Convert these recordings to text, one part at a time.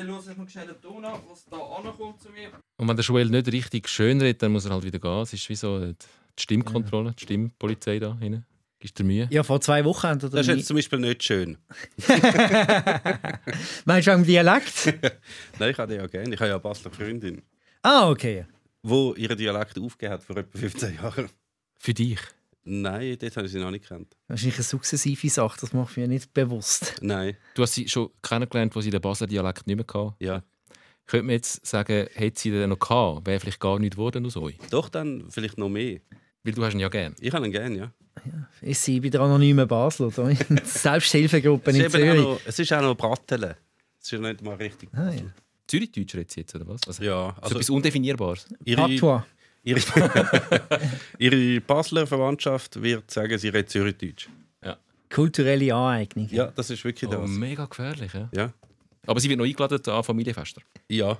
dann höre ich noch schnell den an, was da ankommt zu mir. Und wenn der Joel nicht richtig schön redet, dann muss er halt wieder gehen. Es ist wie so die Stimmkontrolle, die Stimmpolizei da hinten. Gibst du dir Mühe? Ja, vor zwei Wochen wir Das ist jetzt zum Beispiel nicht schön. Meinst du auch im Dialekt? Nein, ich habe den ja gerne. Ich habe ja eine Basler Freundin, ah, okay. die ihren Dialekt aufgegeben hat vor etwa 15 Jahren. Für dich? Nein, dort habe ich sie noch nicht gekannt. Wahrscheinlich eine sukzessive Sache, das macht mir nicht bewusst. Nein, Du hast sie schon kennengelernt, wo sie den Basler Dialekt nicht mehr hatten. ja. Könnte man jetzt sagen, hätte sie den noch gehabt, wäre vielleicht gar nicht geworden aus euch? Doch, dann vielleicht noch mehr. Weil du hast ihn ja gern. Ich habe ihn gerne, ja. Ist sie bei der anonymen Basel oder? Selbsthilfegruppe Es in Zürich. noch, es ist auch noch Brattele. Es ist nicht mal richtig. Ah, ja. Zürichdeutsch jetzt, oder was? Also, Ja, so also etwas Undefinierbares. ihre, Patois. Ihre, ihre Basler Verwandtschaft wird sagen, sie redet Zürichdeutsch. Kulturelle Aneignung. Ja, das ist wirklich Oh, das. mega gefährlich, ja. Ja, Aber sie wird noch eingeladen an Familienfester. ja.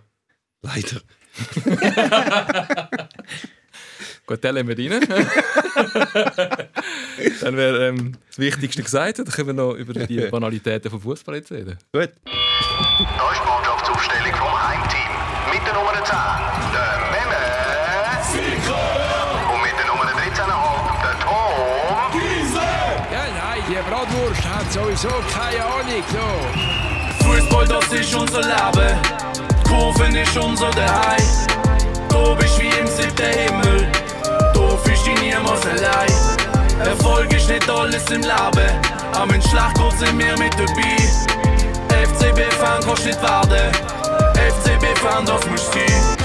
Leider. Gut, dann lassen wir rein. dann wäre ähm, das Wichtigste gesagt. Dann können wir noch über die Banalitäten vom Fußball reden. Gut. Da ist die Mannschaftsaufstellung vom Heimteam. Mit der Nummer 10, sowieso keine Ahnung. So. Fußball, das ist unser Leben. Kurven ist unser Daheim. Du bist wie im siebten Himmel. Du fühlst dich niemals allein. Erfolg ist nicht alles im Leben. Aber in Schlachtgurt sind wir mit dabei. FCB-Fan kannst nicht werden. FCB-Fan, das musst du sein.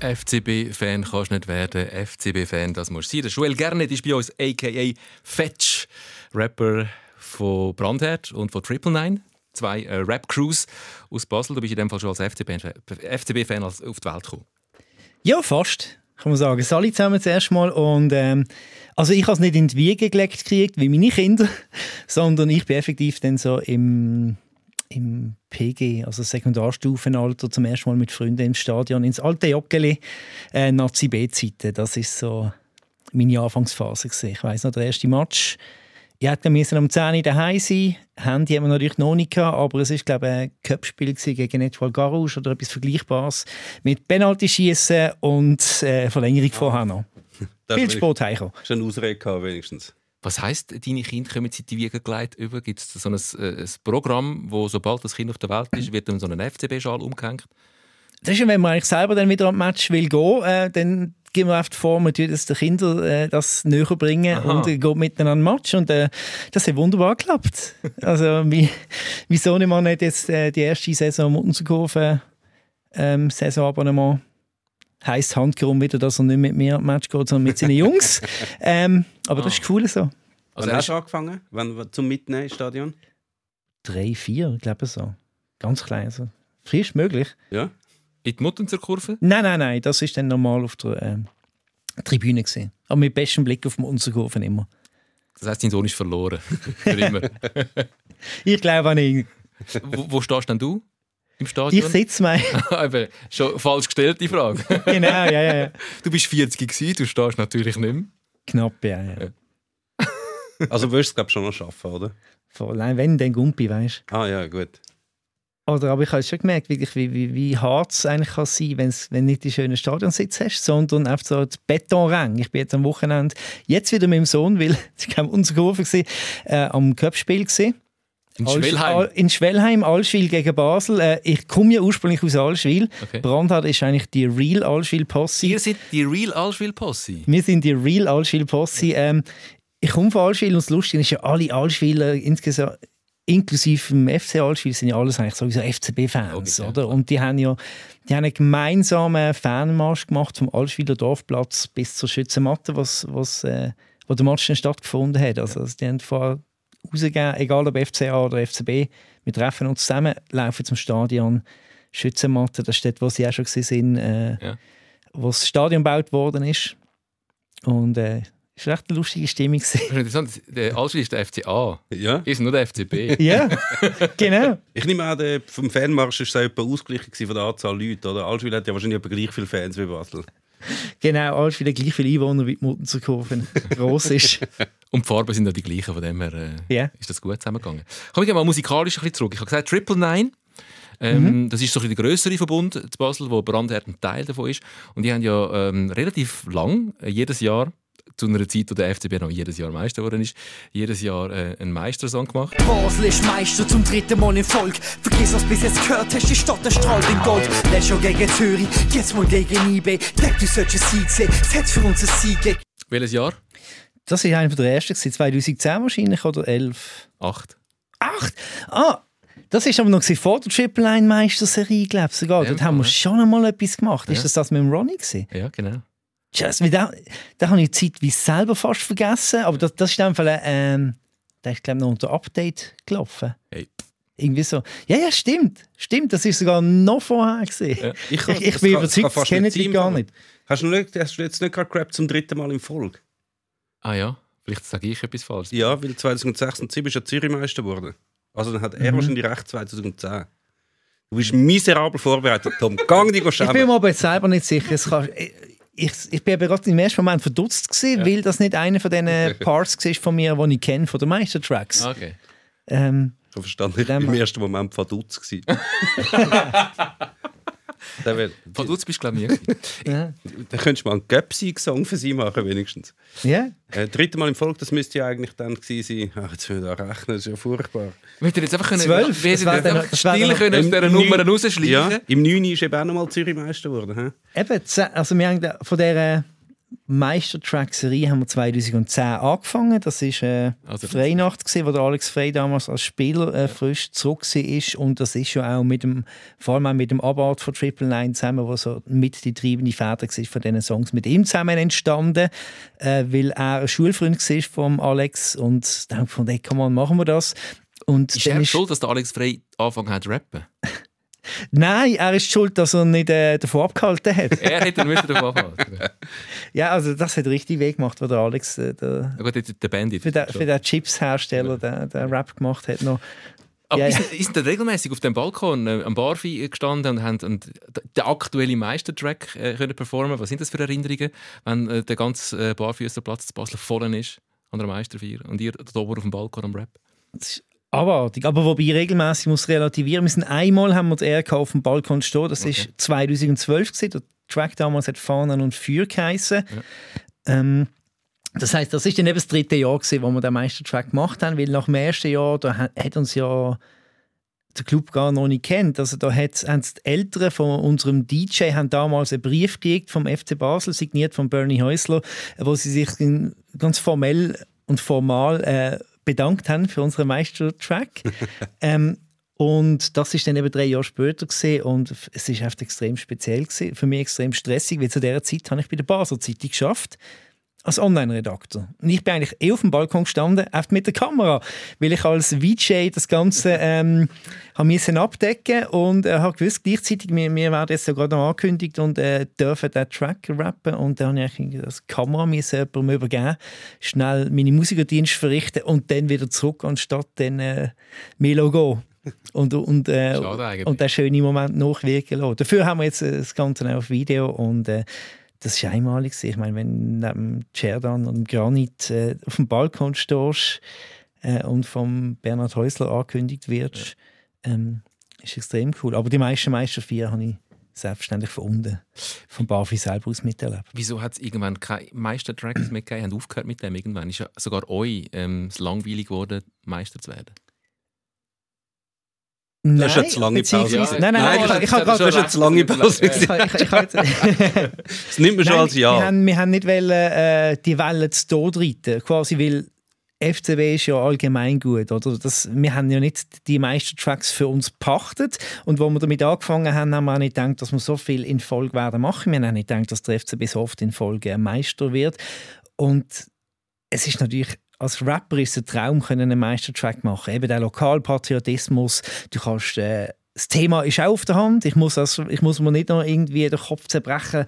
FCB-Fan kannst du nicht werden. FCB-Fan, das musst du sein. Der Joel Gernet ist bei uns, a.k.a. Fetch, Rapper von Brandherd und von Triple Nine. Zwei äh, Rap-Crews aus Basel. Du bist in dem Fall schon als FCB-Fan FCB auf die Welt gekommen. Ja, fast. Kann man sagen. Sali zusammen zuerst mal. Und, ähm, also ich habe es nicht in die Wiege gelegt gekriegt, wie meine Kinder, sondern ich bin effektiv dann so im, im PG, also Sekundarstufenalter, zum ersten Mal mit Freunden im Stadion ins alte Joggeli, äh, Nazi B-Zeiten. Das ist so meine Anfangsphase. Gewesen. Ich weiss noch, der erste Match. Ich hätte müssen am 10 Uhr daheim sein. Handy haben wir natürlich noch nicht gehabt, aber es ist glaube ich ein gewesen gegen Etoile Garouche oder etwas Vergleichbares mit Penalty schießen und äh, Verlängerung vorher noch. Das Viel ist Sport heimgekommen. Schon eine Ausrede gehabt, wenigstens. Was heisst, deine Kinder kommen in die Wiege gelegt über? Gibt es so ein, äh, ein Programm, wo sobald das Kind auf der Welt ist, wird dann so ein FCB-Schal umgehängt? Das ist ja, wenn man eigentlich selber dann wieder am Match will gehen, äh, dann geben wir oft vor, man tut es den Kindern äh, das näher bringen Aha. und äh, geht miteinander an den Match und äh, das hat wunderbar geklappt. also mein, mein Sohnemann hat jetzt äh, die erste Saison Muttenserkurve ähm, Saisonabonnement heisst handgerum wieder, dass er nicht mit mir am Match geht, sondern mit seinen Jungs. ähm, aber das ist cool so. Also Wann hast du angefangen? Wann, zum Mitnehmen ins Stadion? Drei, vier, ich glaube so. Ganz klein. Also. Frisch möglich. Ja? In die Mutter zur Kurve? Nein, nein, nein, das ist dann normal auf der ähm, Tribüne gesehen. Aber mit bestem Blick auf unsere Kurven immer. Das heisst, dein Sohn ist verloren. Für immer. Ich glaube an ihn. wo, wo stehst denn du? Im Stadion? Ich sitze mal. Eben, schon falsch gestellt, die Frage. genau, ja, ja, ja. Du bist 40 gewesen, du stehst natürlich nicht mehr. Knapp, ja, ja. Also wirst du es glaube schon noch schaffen, oder? Voll. Nein, wenn, dann Gumpi, weißt Ah ja, gut. Oder, aber ich habe schon gemerkt, wirklich, wie, wie, wie hart es eigentlich kann sein kann, wenn du nicht die schönen Stadionsitz hast, sondern einfach so die Betonränge. Ich bin jetzt am Wochenende jetzt wieder mit dem Sohn, weil es war unsere Kurve, äh, am Cup-Spiel. gewesen. In Schwellheim. Al- In Schwellheim, Allschwil gegen Basel. Äh, ich komme ja ursprünglich aus Allschwil. Okay. Brandhard ist eigentlich die Real Allschwil-Posse. Ihr seid die Real Allschwil Posse. Wir sind die Real Allschwil-Posse. Ähm, ich komme von Allschwil und das Lustige ist ja, alle Allschwiler insgesamt, inklusive dem FC Allschwil, sind ja alles eigentlich sowieso FCB-Fans, ja, oder? klar. Und die haben ja die haben einen gemeinsamen Fanmarsch gemacht vom Allschwiler Dorfplatz bis zur Schützenmatte, was, was, äh, wo der Match dann stattgefunden hat. Also, also die haben vorher rausgegeben, egal ob FCA oder FCB, wir treffen uns zusammen, laufen zum Stadion, Schützenmatte, das ist dort, wo sie auch schon sind, äh, Ja. wo das Stadion gebaut worden ist. Und äh, es war echt eine lustige Stimmung. ist interessant, der Allschwil ist der FCA. Ja. Seid nur der FCB. ja, genau. Ich nehme an, vom Fanmarsch war es etwa ausgeglichen gewesen von der Anzahl Leute, oder? Allschwil hat ja wahrscheinlich etwa gleich viele Fans wie Basel. Genau, alles wieder gleich viele Einwohner wie die Muttenzer groß ist. Und die Farben sind ja die gleichen, von dem her äh, Ja. ist das gut zusammengegangen. Komm ich mal musikalisch ein bisschen zurück. Ich habe gesagt, Triple Nine. Ähm, Das ist so ein der grössere Verbund zu Basel, wo Brandherd ein Teil davon ist. Und die haben ja ähm, relativ lang, äh, jedes Jahr, zu einer Zeit, wo der FCB noch jedes Jahr Meister geworden ist, jedes Jahr äh, einen Meistersong gemacht. Basel ist Meister zum dritten Mal in Folge. Vergiss, was bis jetzt gehört hast, die Stadt erstrahlt in Gold. Letztes Jahr gegen Zürich, jetzt mal gegen IB. Denk, du solltest ein Sieg sehen, setz für uns ein Sieg. Welches Jahr? Das war einer der ersten, gewesen, 2010 wahrscheinlich oder 11. Acht. Acht? Ah, das war aber noch vor der Triple Line Meisterserie, glaube ich sogar. Ja, Dort haben wir schon einmal etwas gemacht. Ja. Ist das das mit dem Ronnie gewesen? Ja, genau. Weil da, da habe ich die Zeit wie selber fast vergessen, aber das, das ist in dem Fall, ähm, da ist glaube ich noch unter Update gelaufen. Hey. Irgendwie so. Ja, ja, stimmt. Stimmt, das ist sogar noch vorher gesehen. Ja. Ich, ich, das bin kann- überzeugt, das kennen nicht die gar nicht. Hast du, nicht, hast du jetzt nicht gerade gerappt zum dritten Mal in Folge? Ah ja, vielleicht sage ich etwas falsch. Ja, weil 2006 und 2007 ist ja Zürich Meister geworden. Also dann hat er Mhm. wahrscheinlich recht 2010. Du bist miserabel vorbereitet, Tom. Gang dich Ich bin schämen. mir aber jetzt selber nicht sicher. Es kann, ich, ich, bin aber gerade im ersten Moment verdutzt gewesen, weil das nicht einer von diesen Parts war von mir, die ich kenne, von den Meistertracks. Okay. Ähm, Ich habe verstanden, ich war im ersten Moment verdutzt. Von Dutz bist du, glaube ich, nicht. ja. Da könntest du mal einen Göpsi-Song für sie machen, wenigstens. ja. Äh, dritte Mal in Folge, das müsste ja eigentlich dann gewesen sein. Ach, jetzt will ich da rechnen, das ist ja furchtbar. Wir hätten jetzt einfach können, Zwölf, wir das sind einfach still können aus Im dieser Nummer rausschleichen. Ja, im 9. ist eben auch nochmal Zürich Meister geworden. hä? Eben, also wir haben von dieser Meistertrack-Serie haben wir 2010 angefangen. Das war äh, Also Freinacht, gewesen, wo der Alex Frey damals als Spieler äh, frisch zurück war. Und das ist ja auch mit dem, vor allem auch mit dem Abart von Triple Nine zusammen, wo so mit die treibende Feder war von diesen Songs, mit ihm zusammen entstanden, äh, weil er ein Schulfreund war von Alex. Und dann von dem, komm mal, machen wir das. Und Ist er schuld, dass der Alex Frey angefangen hat zu rappen? Nein, er ist schuld, dass er nicht äh, davon abgehalten hat. Er hätte müssen davon anfangen. Ja, also das hat richtig weh gemacht, was der Alex äh, der, Ja, gut, der Bandit. für, den, für den Chips-Hersteller den, den Rap gemacht hat. Noch. Aber Ja, ist, ja. ist denn regelmäßig auf dem Balkon äh, am Barfi gestanden und haben und den aktuellen Meistertrack äh, können performen? Was sind das für Erinnerungen, wenn äh, der ganze äh, Barfüßerplatz zu Basel voll ist an der Meisterfeier und ihr da oben auf dem Balkon am Rap? Das ist abartig. Aber wobei regelmäßig muss relativieren. Wir sind einmal haben wir die Ehre auf dem Balkon stehen. Das war 2012 gewesen. Der Track damals hat Fahnen und Feuer geheissen. Ähm, das heißt, das ist dann eben das dritte Jahr gewesen, wo wir den Meistertrack gemacht haben, weil nach dem ersten Jahr da hat, hat uns ja der Club gar noch nicht kennt. Also da hat, haben die Eltern von unserem DJ haben damals einen Brief gekriegt vom FC Basel, signiert von Bernie Häusler, wo sie sich ganz formell und formal äh, bedankt haben für unseren Meistertrack. ähm, und das ist dann eben drei Jahre später gesehen und es ist einfach extrem speziell gewesen, für mich extrem stressig, weil zu dieser Zeit habe ich bei der Basel Zeitung geschafft als Online-Redakteur. Und ich bin eigentlich eh auf dem Balkon gestanden, einfach mit der Kamera, weil ich als VJ das Ganze ähm, habe müssen abdecken und äh, habe gewusst, gleichzeitig, wir, wir werden jetzt ja gerade noch angekündigt und äh, dürfen den Track rappen und dann habe ich das Kamera müssen jemandem übergeben, schnell meine Musikerdienst verrichten und dann wieder zurück, anstatt dann äh, Melo gehen. Und, und, äh, und den schönen Moment nachwirken lassen. Dafür haben wir jetzt äh, das Ganze auf Video und äh, das ist einmalig. Ich meine, wenn du neben Cerdan und Granit äh, auf dem Balkon stehst äh, und vom Bernhard Häusler angekündigt wird, ähm, ist extrem cool. Aber die meisten Meister vier habe ich selbstverständlich von unten, vom Barfi selber aus miterlebt. Wieso hat es irgendwann keine Meistertracks mehr gegeben? Haben aufgehört mit dem irgendwann? Ist ja sogar euch ähm, langweilig geworden, Meister zu werden? Das ist jetzt zu lange Pause. beziehungsweise- Nein, nein, nein, ich, ich, habe das gerade ist Das ist jetzt zu lange Pause. ich, ich, ich, Das nimmt man schon Nein, als Ja. Wir haben, wir haben nicht wollen, äh, die Welle zu Tod reiten, quasi, weil FCB ist ja allgemein gut. Oder? Das, wir haben ja nicht die meisten Tracks für uns gepachtet. Und wo wir damit angefangen haben, haben wir auch nicht gedacht, dass wir so viel in Folge werden machen. Wir haben auch nicht gedacht, dass der FCB so oft in Folge ein Meister wird. Und es ist natürlich als Rapper ist es ein Traum, einen Meistertrack machen. Eben der Lokalpatriotismus. Du kannst äh, das Thema ist auch auf der Hand. Ich muss, also, ich muss mir nicht noch irgendwie den Kopf zerbrechen,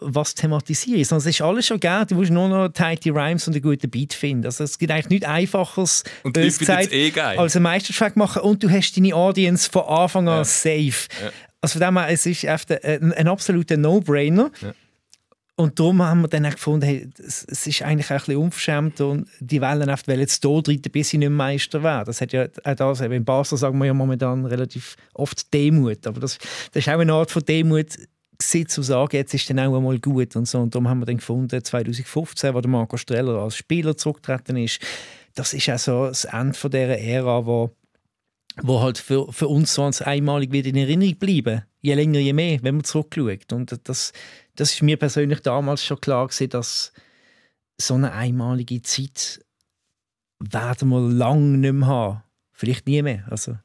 was thematisiere ich. Es ist alles schon gegeben. Du musst nur noch tighty Rhymes und einen guten Beat finden. Also es gibt eigentlich nichts Einfaches, Und ich es gesagt, eh geil. als einen Meistertrack machen und du hast deine Audience von Anfang an Ja. safe. Ja. Also von dem her, es ist einfach ein, ein absoluter No-Brainer. Ja. Und darum haben wir dann auch gefunden, hey, es, es ist eigentlich auch ein bisschen unverschämt und die wollen oft wollen jetzt hier treten, bis sie nicht Meister werden. Das hat ja auch das, eben in Basel sagen wir ja momentan relativ oft Demut, aber das, das ist auch eine Art von Demut, gewesen, zu sagen, jetzt ist dann auch einmal gut und so. Und darum haben wir dann gefunden, 2015, wo der Marco Streller als Spieler zurückgetreten ist, das ist auch so das Ende von dieser Ära, wo wo halt für, für uns so als einmalig wird in Erinnerung bleiben. Je länger, je mehr, wenn man zurückschaut. Und das, das ist mir persönlich damals schon klar gewesen, dass so eine einmalige Zeit werden wir lange nicht mehr haben. Vielleicht nie mehr. Also,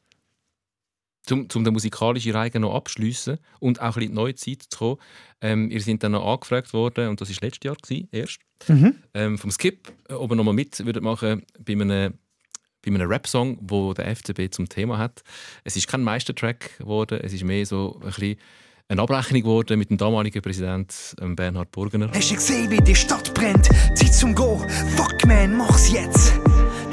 Um, um den musikalischen Reigen noch abschließen und auch ein bisschen in die neue Zeit zu kommen. Ähm, ihr seid dann noch angefragt worden, und das war letztes Jahr gewesen, erst, Mhm. ähm, vom Skip, ob ihr nochmal mit würdet machen bei einem, bei einem Rap-Song, wo der FCB zum Thema hat. Es ist kein Meistertrack geworden, es ist mehr so ein bisschen eine Abrechnung geworden mit dem damaligen Präsident ähm, Bernhard Burgener. Hast du gesehen, wie die Stadt brennt? Zeit zum Go. Fuck man, mach's jetzt.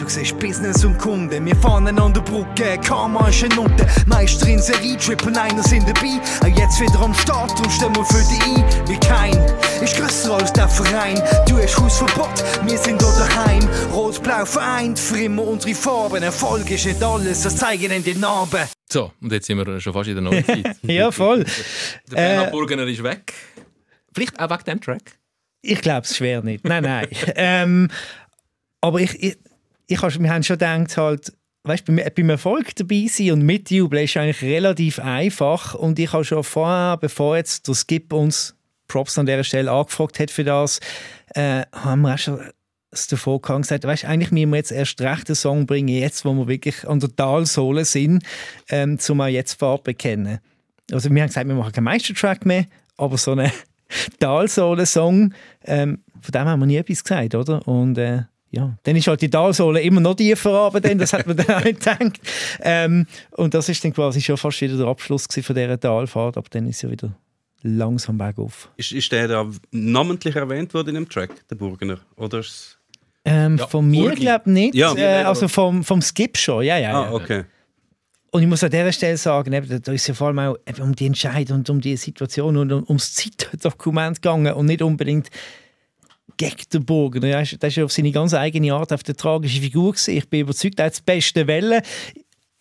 Du siehst Business und Kunden, wir fahren an der Brücke, Karma ist eine Note. Meister in Serie, Triple Niners sind dabei. Auch jetzt wieder am Start und stellen wir für die ein. Wie kein ist grösser als der Verein. Du hast Hausverbot, wir sind da daheim. Rot-Blau vereint, für immer unsere Farben. Erfolg ist nicht alles, das zeigen in die Narben. So, und jetzt sind wir schon fast in der neuen Zeit. ja, voll. Der Bernhard Äh, Burgener ist weg. Vielleicht auch wegen dem Track. Ich glaube es schwer nicht. Nein, nein. ähm, aber ich, ich, ich has, wir haben schon gedacht, halt, weißt, beim, beim Erfolg dabei sein und mitjubeln ist eigentlich relativ einfach. Und ich habe schon vorher, bevor jetzt der Skip uns Props an dieser Stelle angefragt hat für das, äh, haben wir auch schon davor gehabt und gesagt, weißt, eigentlich müssen wir jetzt erst recht einen Song bringen, jetzt, wo wir wirklich an der Talsohle sind, ähm, zum auch jetzt Farbe bekennen. Also wir haben gesagt, wir machen keinen Meistertrack mehr, aber so einen Talsohle-Song, ähm, von dem haben wir nie etwas gesagt, oder? Und äh, ja, dann ist halt die Talsohle immer noch tiefer runter, dann, das hat man dann auch nicht gedacht. Ähm, und das ist dann quasi schon fast wieder der Abschluss von dieser Talfahrt, aber dann ist ja wieder langsam bergauf. Ist, ist der da namentlich erwähnt worden in dem Track, der Burgener? Oder ist es- Ähm, Ja, von mir glaube ich nicht, Ja. äh, also vom, vom Skip schon, ja, ja. Ah, ja. okay. Und ich muss an dieser Stelle sagen, eben, da ist ja vor allem auch um die Entscheidung und um die Situation und um, ums Zeitdokument gegangen und nicht unbedingt gegen den. Ja, das ist auf seine ganz eigene Art auf der tragische Figur gewesen. Ich bin überzeugt, er hat das beste Welle.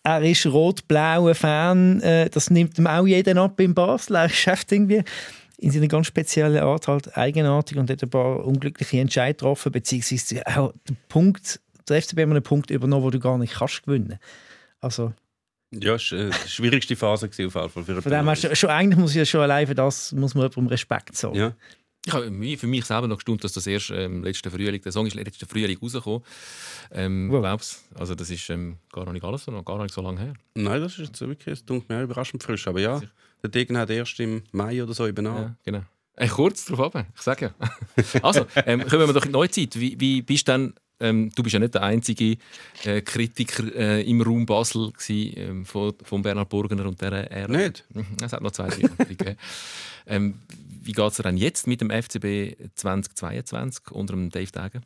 Er ist rot-blauer Fan. Äh, das nimmt ihm auch jeder ab in Basel. Er schafft irgendwie in seiner ganz speziellen Art halt eigenartig und hat ein paar unglückliche Entscheidungen getroffen, beziehungsweise auch den Punkt, der FCB hat einen Punkt übernommen, wo du gar nicht kannst gewinnen. Also Ja, es war äh, die schwierigste Phase auf jeden Fall. Für von dem her, schon, eigentlich muss ich ja schon allein für das muss man jemandem Respekt sagen. Ja. Ich habe für mich selber noch gestaunt, dass das erst ähm, letzten Frühling, der Song ist letzten Frühling rausgekommen. Ähm, Wow. glaub's. Also das ist ähm, gar nicht alles, noch gar nicht so lange her. Nein, das ist jetzt wirklich, es dunkelt mir überraschend frisch. Aber ja, der Degen hat erst im Mai oder so an. Ja, genau. Äh, kurz darauf ab, ich sage ja. also, ähm, kommen wir doch in die Neuzeit. Wie, wie bist denn, ähm, du bist ja nicht der einzige äh, Kritiker äh, im Raum Basel gewesen, ähm, von, von Bernhard Burgener und dieser Ära. Nicht? Mhm, Es hat noch zwei, drei andere gegeben. ähm, Wie geht es dir denn jetzt mit dem FCB 2022 unter dem Dave Dagen?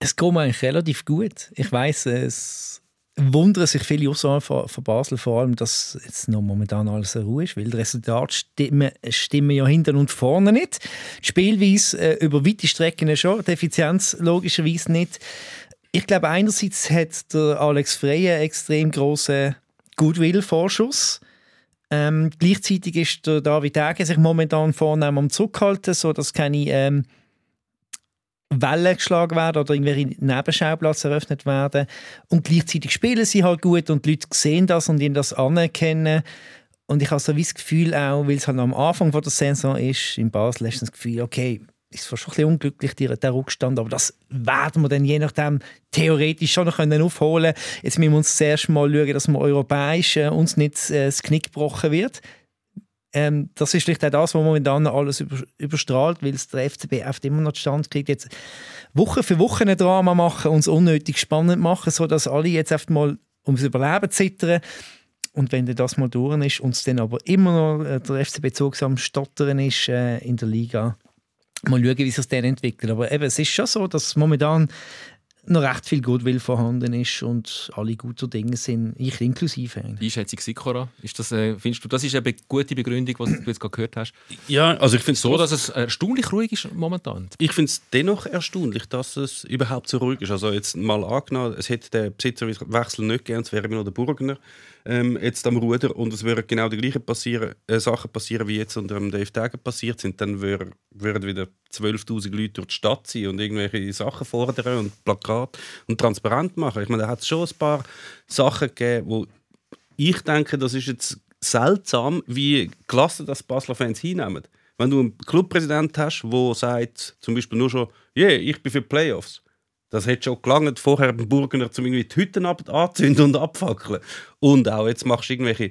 Es geht mir eigentlich relativ gut. Ich weiß, es wundern sich viele außerhalb von, von Basel vor allem, dass jetzt noch momentan alles in Ruhe ist, weil die Resultate stimmen, stimmen ja hinten und vorne nicht. Die Spielweise äh, über weite Strecken schon, die Effizienz logischerweise nicht. Ich glaube, einerseits hat der Alex Frey einen extrem grossen Goodwill-Vorschuss. Ähm, gleichzeitig ist der David Degen sich momentan vornehm am Zurückhalten, sodass keine ähm, Wellen geschlagen werden oder irgendwelche Nebenschauplätze eröffnet werden. Und gleichzeitig spielen sie halt gut und die Leute sehen das und ihnen das anerkennen. Und ich habe so wie das Gefühl auch, weil es halt am Anfang der Saison ist, in Basel hast du das Gefühl, okay, ist schon ein bisschen unglücklich, der, Rückstand, aber das werden wir dann je nachdem theoretisch schon noch können Jetzt müssen wir uns zuerst mal schauen, dass wir europäisch äh, uns nicht äh, das Knick gebrochen wird. Ähm, das ist vielleicht auch das, was momentan alles über, überstrahlt, weil es der FCB oft immer noch Stand kriegt, jetzt Woche für Woche ein Drama machen, uns unnötig spannend machen, sodass alle jetzt oft mal ums Überleben zittern. Und wenn das mal durch ist, uns dann aber immer noch äh, der FCB Zug am Stottern ist äh, in der Liga, mal schauen, wie sich das dann entwickelt. Aber eben, es ist schon so, dass momentan noch recht viel Goodwill vorhanden ist und alle guter Dinge sind, ich inklusive. eigentlich. Einschätzung Sikora, ist das, äh, findest du, das ist eine gute Begründung, was du jetzt gerade gehört hast? Ja, also ich finde es So, dass es erstaunlich ruhig ist momentan. Ich finde es dennoch erstaunlich, dass es überhaupt so ruhig ist. Also jetzt mal angenommen, es hätte den Besitzerwechsel nicht gegeben, es wäre immer noch der Burgener ähm, jetzt am Ruder und es würden genau die gleichen passieren, äh, Sachen passieren, wie jetzt unter dem Dave Tagen passiert sind. Dann wür, würden wieder 12'000 Leute durch die Stadt sein und irgendwelche Sachen fordern und Plakate und transparent machen. Ich meine, da hat es schon ein paar Sachen gegeben, wo ich denke, das ist jetzt seltsam, wie gelassen das Basler Fans hinnehmen. Wenn du einen Clubpräsident hast, der sagt, zum Beispiel nur schon, yeah, ich bin für Playoffs. Das hätte schon gelangt, vorher den Burgener zum irgendwie die Hütten anzünden und abfackeln. Und auch jetzt machst du irgendwelche.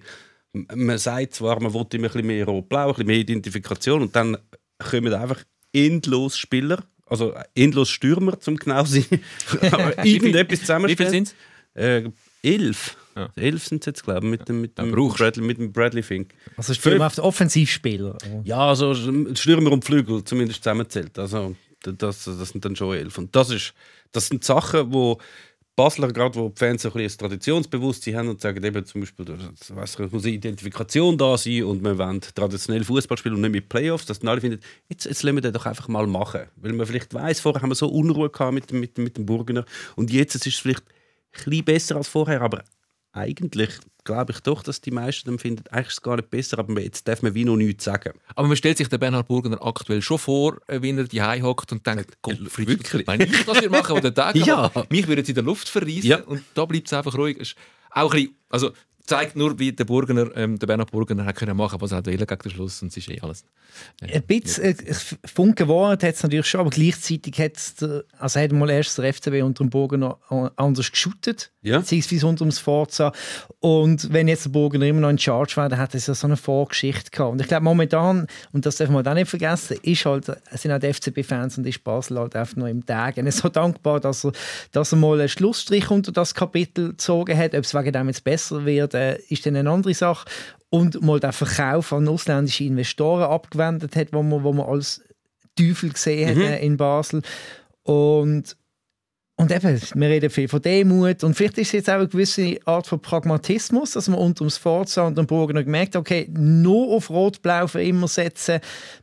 Man sagt zwar, man will immer ein bisschen mehr rot-blau, ein bisschen mehr Identifikation und dann kommen einfach endlos Spieler, also endlos Stürmer, zum genau sein, aber irgendetwas Wie viel zusammenstellen. sind es? Äh, elf. Ja. Elf sind es jetzt, glaube ich, mit dem, mit dem. Bradley, mit dem Bradley Fink. Also spielhaft Offensivspieler. Ja, also Stürmer und Flügel zumindest zusammenzählt. Also das, das sind dann schon elf. Und das, ist, das sind Sachen, wo Basler, gerade wo die Fans ein bisschen ein Traditionsbewusstsein haben und sagen eben zum Beispiel, weiss muss eine Identifikation da sein und wir wollen traditionell Fußball spielen und nicht mit Playoffs, dass dann alle finden, jetzt, jetzt lassen wir das doch einfach mal machen. Weil man vielleicht weiß, vorher haben wir so Unruhe gehabt mit, mit, mit dem Burgener und jetzt ist es vielleicht ein bisschen besser als vorher, aber eigentlich glaube ich doch, dass die meisten dann finden, eigentlich ist es gar nicht besser, aber jetzt darf man wie noch nichts sagen. Aber man stellt sich den Bernhard Burgener aktuell schon vor, äh, wie er die hockt und denkt, Gott, wirklich? Wenn ich das würde machen, oder Tag, Ja. mich würde es in der Luft verreissen Ja. und da bleibt es einfach ruhig. Ist auch ein bisschen, also zeigt nur, wie der Burgener, ähm, der Bernhard Burgener hat können machen, was er wollte gegen den Schluss und es ist eh alles. Ein bisschen äh, Funken Wahrheit hat es natürlich schon, aber gleichzeitig hat es, der- also hat mal erst der FCB unter dem Burgener anders geschootet, Ja. beziehungsweise unter dem Forza. Und wenn jetzt der Burgener immer noch in Charge war, dann hat es ja so eine Vorgeschichte gehabt. Und ich glaube momentan, und das darf man auch nicht vergessen, ist halt, sind auch die FCB-Fans und ist Basel halt einfach noch im Tag. Ist so dankbar, dass er, dass er mal einen Schlussstrich unter das Kapitel gezogen hat. Ob es wegen dem jetzt besser wird, äh, ist dann eine andere Sache. Und mal den Verkauf an ausländische Investoren abgewendet hat, wo man, wo man als Teufel gesehen hat äh, in Basel. Und, und eben, wir reden viel von Demut und vielleicht ist es jetzt auch eine gewisse Art von Pragmatismus, dass man unter dem Forza und dem Burgener gemerkt hat, okay, nur auf Rot-Blau für immer setzen,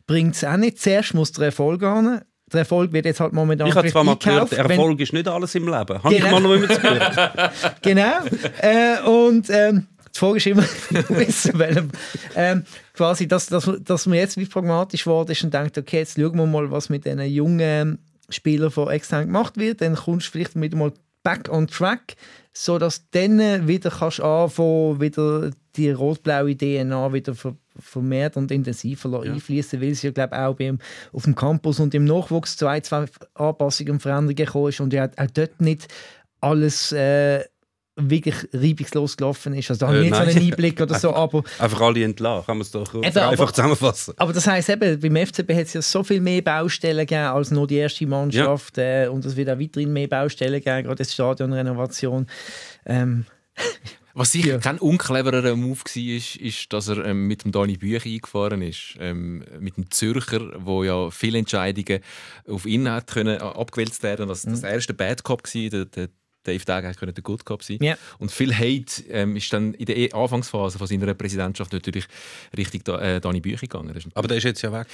bringt es auch nicht. Zuerst muss der Erfolg an. Der Erfolg wird jetzt halt momentan Ich habe zwar mal gehört, eingekauft, wenn- Erfolg ist nicht alles im Leben. Habe ich Genau. mal noch immer gehört. genau. Äh, und ähm, die Frage ist immer, zu welchem, ähm, quasi, dass, dass, dass man jetzt wie pragmatisch geworden ist und denkt, okay, jetzt schauen wir mal, was mit diesen jungen Spielern von extern gemacht wird. Dann kommst du vielleicht wieder mal back on track, sodass du dann wieder kannst anfangen, wieder die rot-blaue DNA wieder ver vermehrt und intensiver ja. einfließen, weil es ja glaube auch beim, auf dem Campus und im Nachwuchs zwei, zwei Anpassungen und Veränderungen gekommen ist und ja auch dort nicht alles äh, wirklich reibungslos gelaufen ist. Also da habe ich Äh, nicht so nein. einen Einblick oder so, aber Einfach alle entlassen, kann man es doch Eben, aber- einfach zusammenfassen. aber das heisst eben, beim FCB hat es ja so viel mehr Baustellen gegeben als nur die erste Mannschaft äh, und es wird auch weiterhin mehr Baustellen geben, gerade die Stadionrenovation. Ähm, Was sicher Ja. kein uncleverer Move war, ist, ist, dass er ähm, mit dem Dani Büch eingefahren ist. Ähm, mit dem Zürcher, wo ja viele Entscheidungen auf ihn hat können, äh, abgewälzt werden. Das, das erste Bad Cop war, der, der Dave hat können der Good Cop sein. Ja. Und viel Hate ähm, ist dann in der eh- Anfangsphase von seiner Präsidentschaft natürlich Richtung da, äh, Dani Büch gegangen. Aber der ist jetzt ja weg.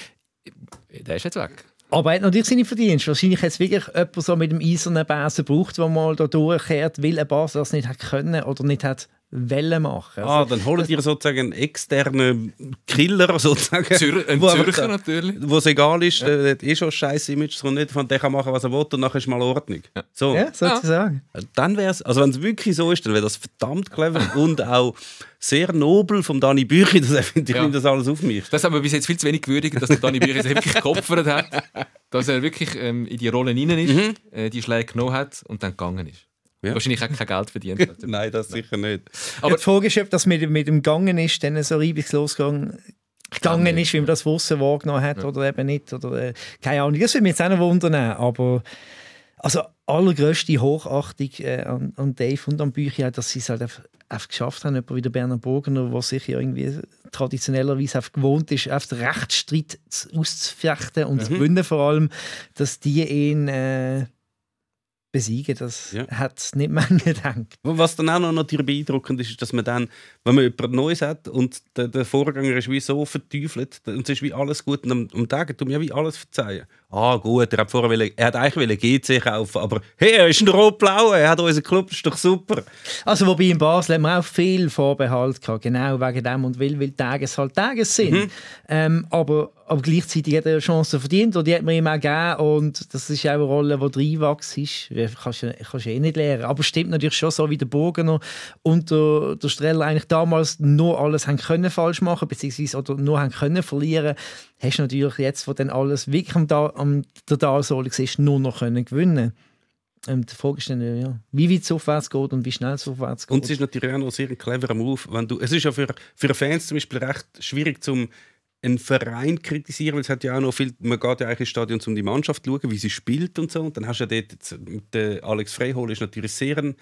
der ist jetzt weg. Aber er hat natürlich seine Verdienste. Wahrscheinlich hat es wirklich jemand so mit dem eisernen Besen gebraucht, der mal da durchkehrt, weil ein Basel das nicht hat können oder nicht hat wollen machen. Ah, Also, dann holt ihr sozusagen einen externen Killer, sozusagen. Zür ein Zürcher da- natürlich. Wo es egal ist, der hat eh schon scheiß Image, es kommt nicht von der kann machen, was er will und nachher ist mal Ordnung. So. ja, sozusagen. Dann wäre es, also wenn es wirklich so ist, dann wäre das verdammt clever und auch sehr nobel vom Dani Büchi, dass er findet, ich Ja. das alles auf mich. Das haben wir bis jetzt viel zu wenig gewürdigt, dass der Dani Bücher wirklich geopfert hat. Dass er wirklich ähm, in die Rolle rein ist, äh, die Schläge genommen hat und dann gegangen ist. Ja. Wahrscheinlich auch kein Geld verdient hat. Nein, das sicher nicht. Aber die Frage ist, ob das mit, mit dem Gangen ist, dann so reibungslos gegangen, gegangen ist, wie man das Wussen wahrgenommen hat oder eben nicht. Oder, äh, keine Ahnung, das würde mich jetzt auch noch wundern. Aber also allergrößte Hochachtung äh, an, an Dave und an Bücher, dass sie es halt einfach, einfach geschafft haben, jemand wie der Bernhard Burgener, der sich ja irgendwie traditionellerweise einfach gewohnt ist, einfach den Rechtsstreit zu- auszufechten und zu gewinnen vor allem, dass die ihn äh, besiegen. Das Ja. hat nicht Menge gedacht. Was dann auch noch natürlich beeindruckend ist, ist, dass man dann, wenn man jemand Neues hat und der, der Vorgänger ist wie so verteufelt und es ist wie alles gut und am, am Tag tut mir wie alles verzeihen. Ah gut, er hat vorher er hat eigentlich GC kaufen, aber hey, er ist ein rot-blau, er hat unseren Club, ist doch super. Also wobei in Basel haben wir auch viel Vorbehalt gehabt, genau wegen dem und will, weil Tages halt Tages sind. Mhm. Ähm, aber, aber gleichzeitig hat er eine Chance verdient und die hat man ihm auch gegeben und das ist auch eine Rolle, die reinwachst ist. Kannst du kannst eh nicht lernen. Aber es stimmt natürlich schon so, wie der Burgener und der, der Streller eigentlich damals nur alles haben können falsch machen beziehungsweise oder nur haben können verlieren hast du natürlich jetzt, wo dann alles wirklich am, da am der Talsohle ist, nur noch können gewinnen ähm, die Frage ist dann, ja, wie weit es aufwärts geht und wie schnell es aufwärts geht. Und es ist natürlich auch noch sehr ein cleverer Move, wenn du, es ist ja für, für Fans zum Beispiel recht schwierig zum einen Verein kritisieren, weil es hat ja auch noch viel, man geht ja eigentlich ins Stadion, um die Mannschaft zu schauen, wie sie spielt und so. Und dann hast du ja dort, mit der Alex Freihol ist natürlich sehr ein,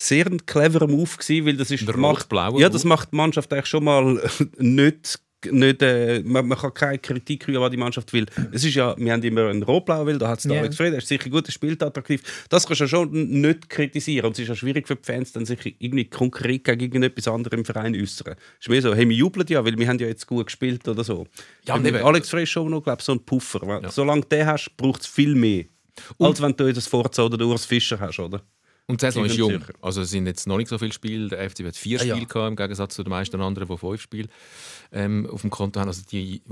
sehr ein cleverer Move gewesen, weil das ist, Der macht, ja, das macht die Mannschaft eigentlich schon mal nicht nicht, äh, man, man kann keine Kritik rühren, was die Mannschaft will. Es ist ja, wir haben immer einen Rot-Blau will, da hat es Ja. Alex Frey, der ist sicher gut, der spielt attraktiv. Das kannst du ja schon nicht kritisieren. Und es ist ja schwierig für die Fans, dann sich irgendwie konkret gegen etwas anderes im Verein äußern. Es ist mehr so, hey, wir jubeln ja, weil wir haben ja jetzt gut gespielt oder so. Ja, und Alex Frey ist schon noch, glaube ich, so ein Puffer. Weil Solange du den hast, braucht es viel mehr. als wenn du das Forza oder Urs Fischer hast, oder? Und die Saison ist jung. sicher. Also es sind jetzt noch nicht so viele Spiele. Der FC hat vier Ah, ja. Spiele gehabt, im Gegensatz zu den meisten anderen, die fünf Spiele ähm, auf dem Konto haben. Also die,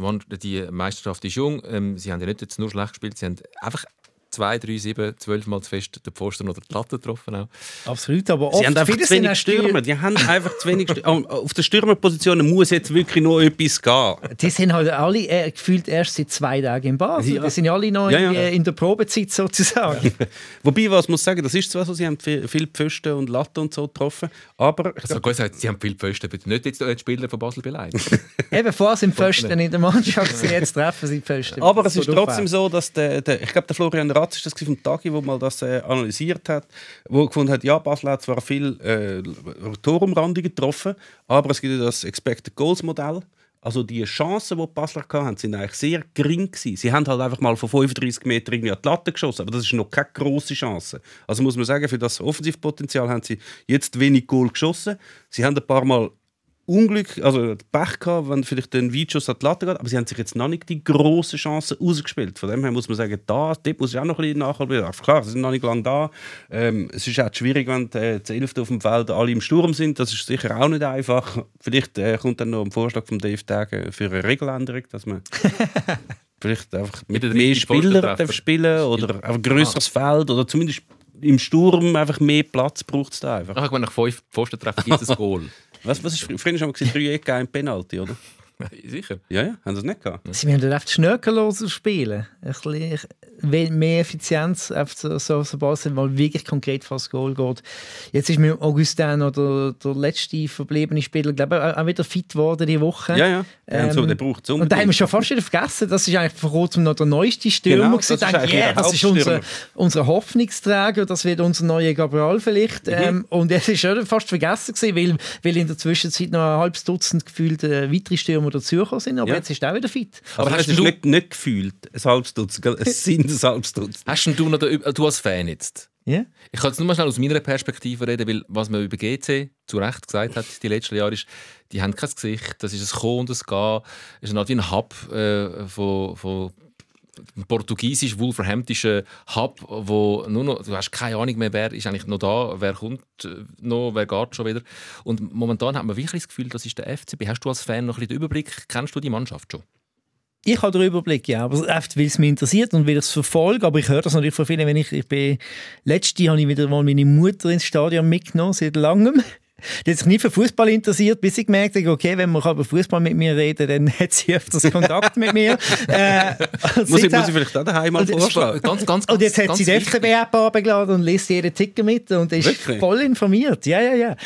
die Meisterschaft ist jung. Ähm, sie haben ja nicht jetzt nur schlecht gespielt, sie haben einfach zwei, drei, sieben, zwölf Mal zu fest den Pfosten oder die Latte getroffen. Auch. Absolut, aber Sie oft haben einfach viele zu sind wenig auch Stürmer. Die haben einfach zu wenig Stürmer. Auf der Stürmerposition muss jetzt wirklich noch etwas gehen. Die sind halt alle äh, gefühlt erst seit zwei Tagen in Basel. Ja. Die sind ja alle noch Ja, ja. irgendwie in der Probezeit sozusagen. Wobei, was muss sagen, das ist zwar so, sie haben viel, viel Pfosten und Latte und so getroffen, aber ich Also gut gesagt, sie haben viel Pfosten, bitte nicht jetzt die Spieler von Basel beleidigt. Eben vorher sind Pfosten in der Mannschaft, sie jetzt treffen sie Pfosten. Aber es ist trotzdem so, dass der, der ich glaube, der Florian Ratz ist das vom Tagi, wo mal das äh, analysiert hat, wo gefunden hat, ja, Basel hat zwar viel äh, Torumrandungen getroffen, aber es gibt ja das Expected Goals Modell. Also die Chancen, die die Basler hatten, sind eigentlich sehr gering gewesen. Sie haben halt einfach mal von 35 Metern irgendwie an die Latte geschossen, aber das ist noch keine große Chance. Also muss man sagen, für das Offensivpotenzial haben sie jetzt wenig Goal geschossen. Sie haben ein paar Mal Unglück, also Pech gehabt, wenn vielleicht ein Weitschuss an die Latte geht, aber sie haben sich jetzt noch nicht die grossen Chancen ausgespielt. Von dem her muss man sagen, da, dort muss ich auch noch ein bisschen Nachholbedarf. Klar, sie sind noch nicht lange da. Ähm, es ist auch schwierig, wenn die, äh, die Elfte auf dem Feld alle im Sturm sind. Das ist sicher auch nicht einfach. Vielleicht äh, kommt dann noch ein Vorschlag von Dave Tage für eine Regeländerung, dass man vielleicht einfach mit Wieder mehr Spielern spielen oder einfach ein grösseres Feld oder zumindest im Sturm einfach mehr Platz braucht es da einfach. Ach, meine, nach fünf Pfostentreffen gibt es ein Goal. Was, was ist fr- früher schon mal gesehen? Drei Ecken, ein Penalty, oder? Sicher. Ja, ja, haben sie das nicht gehabt? Sie müssen einfach schnörkelloser spielen. Ein bisschen mehr Effizienz, so, so, sobald es mal wirklich konkret vor das Goal geht. Jetzt ist mit Augustin oder der letzte verbliebene Spieler, glaube ich, auch wieder fit geworden diese Woche. Ja, ja. ja so, Ähm, der braucht es Und da haben wir schon fast wieder vergessen, das ist eigentlich vor kurzem noch der neueste Stürmer. Genau, das ist eigentlich yeah, der das ist unser, unser Hoffnungsträger, das wird unser neuer Gabriel vielleicht. Mhm. Ähm, und es ist schon fast vergessen gewesen, weil, weil in der Zwischenzeit noch ein halbes Dutzend gefühlt äh, weitere Stürmer dazugekommen sind. Aber Ja. jetzt ist er auch wieder fit. Aber Aber es hast du- nicht, nicht gefühlt, ein halbes Dutzend, es sind ein halbes Dutzend. Hast denn du noch den, du als Fan jetzt? Ja? Ich kann jetzt nur mal schnell aus meiner Perspektive reden, weil was man über GC zu Recht gesagt hat die letzten Jahre ist, die haben kein Gesicht, das ist ein Kommen und ein Gehen, es ist wie ein Hub äh, von, von portugiesisch wolverhamptischer Hub, wo nur noch, du hast keine Ahnung mehr, wer ist eigentlich noch da, wer kommt äh, noch, wer geht schon wieder. Und momentan hat man wirklich das Gefühl, das ist der FCB. Hast du als Fan noch ein bisschen den Überblick? Kennst du die Mannschaft schon? Ich habe den Überblick, ja, aber einfach, weil es mich interessiert und weil ich es verfolge. Aber ich höre das natürlich von vielen, wenn ich, ich bin, letzte habe ich wieder mal meine Mutter ins Stadion mitgenommen, seit langem. Die hat sich nie für Fußball interessiert, bis ich gemerkt habe, okay, wenn man über Fußball mit mir reden dann hat sie öfters Kontakt mit mir. Äh, und Muss ich, muss ich vielleicht auch daheim mal vorschlagen? Ganz, ganz, und jetzt hat ganz sie die. FCB-App abgeladen und liest jeden Ticker mit und ist Wirklich? voll informiert. Ja, ja, ja.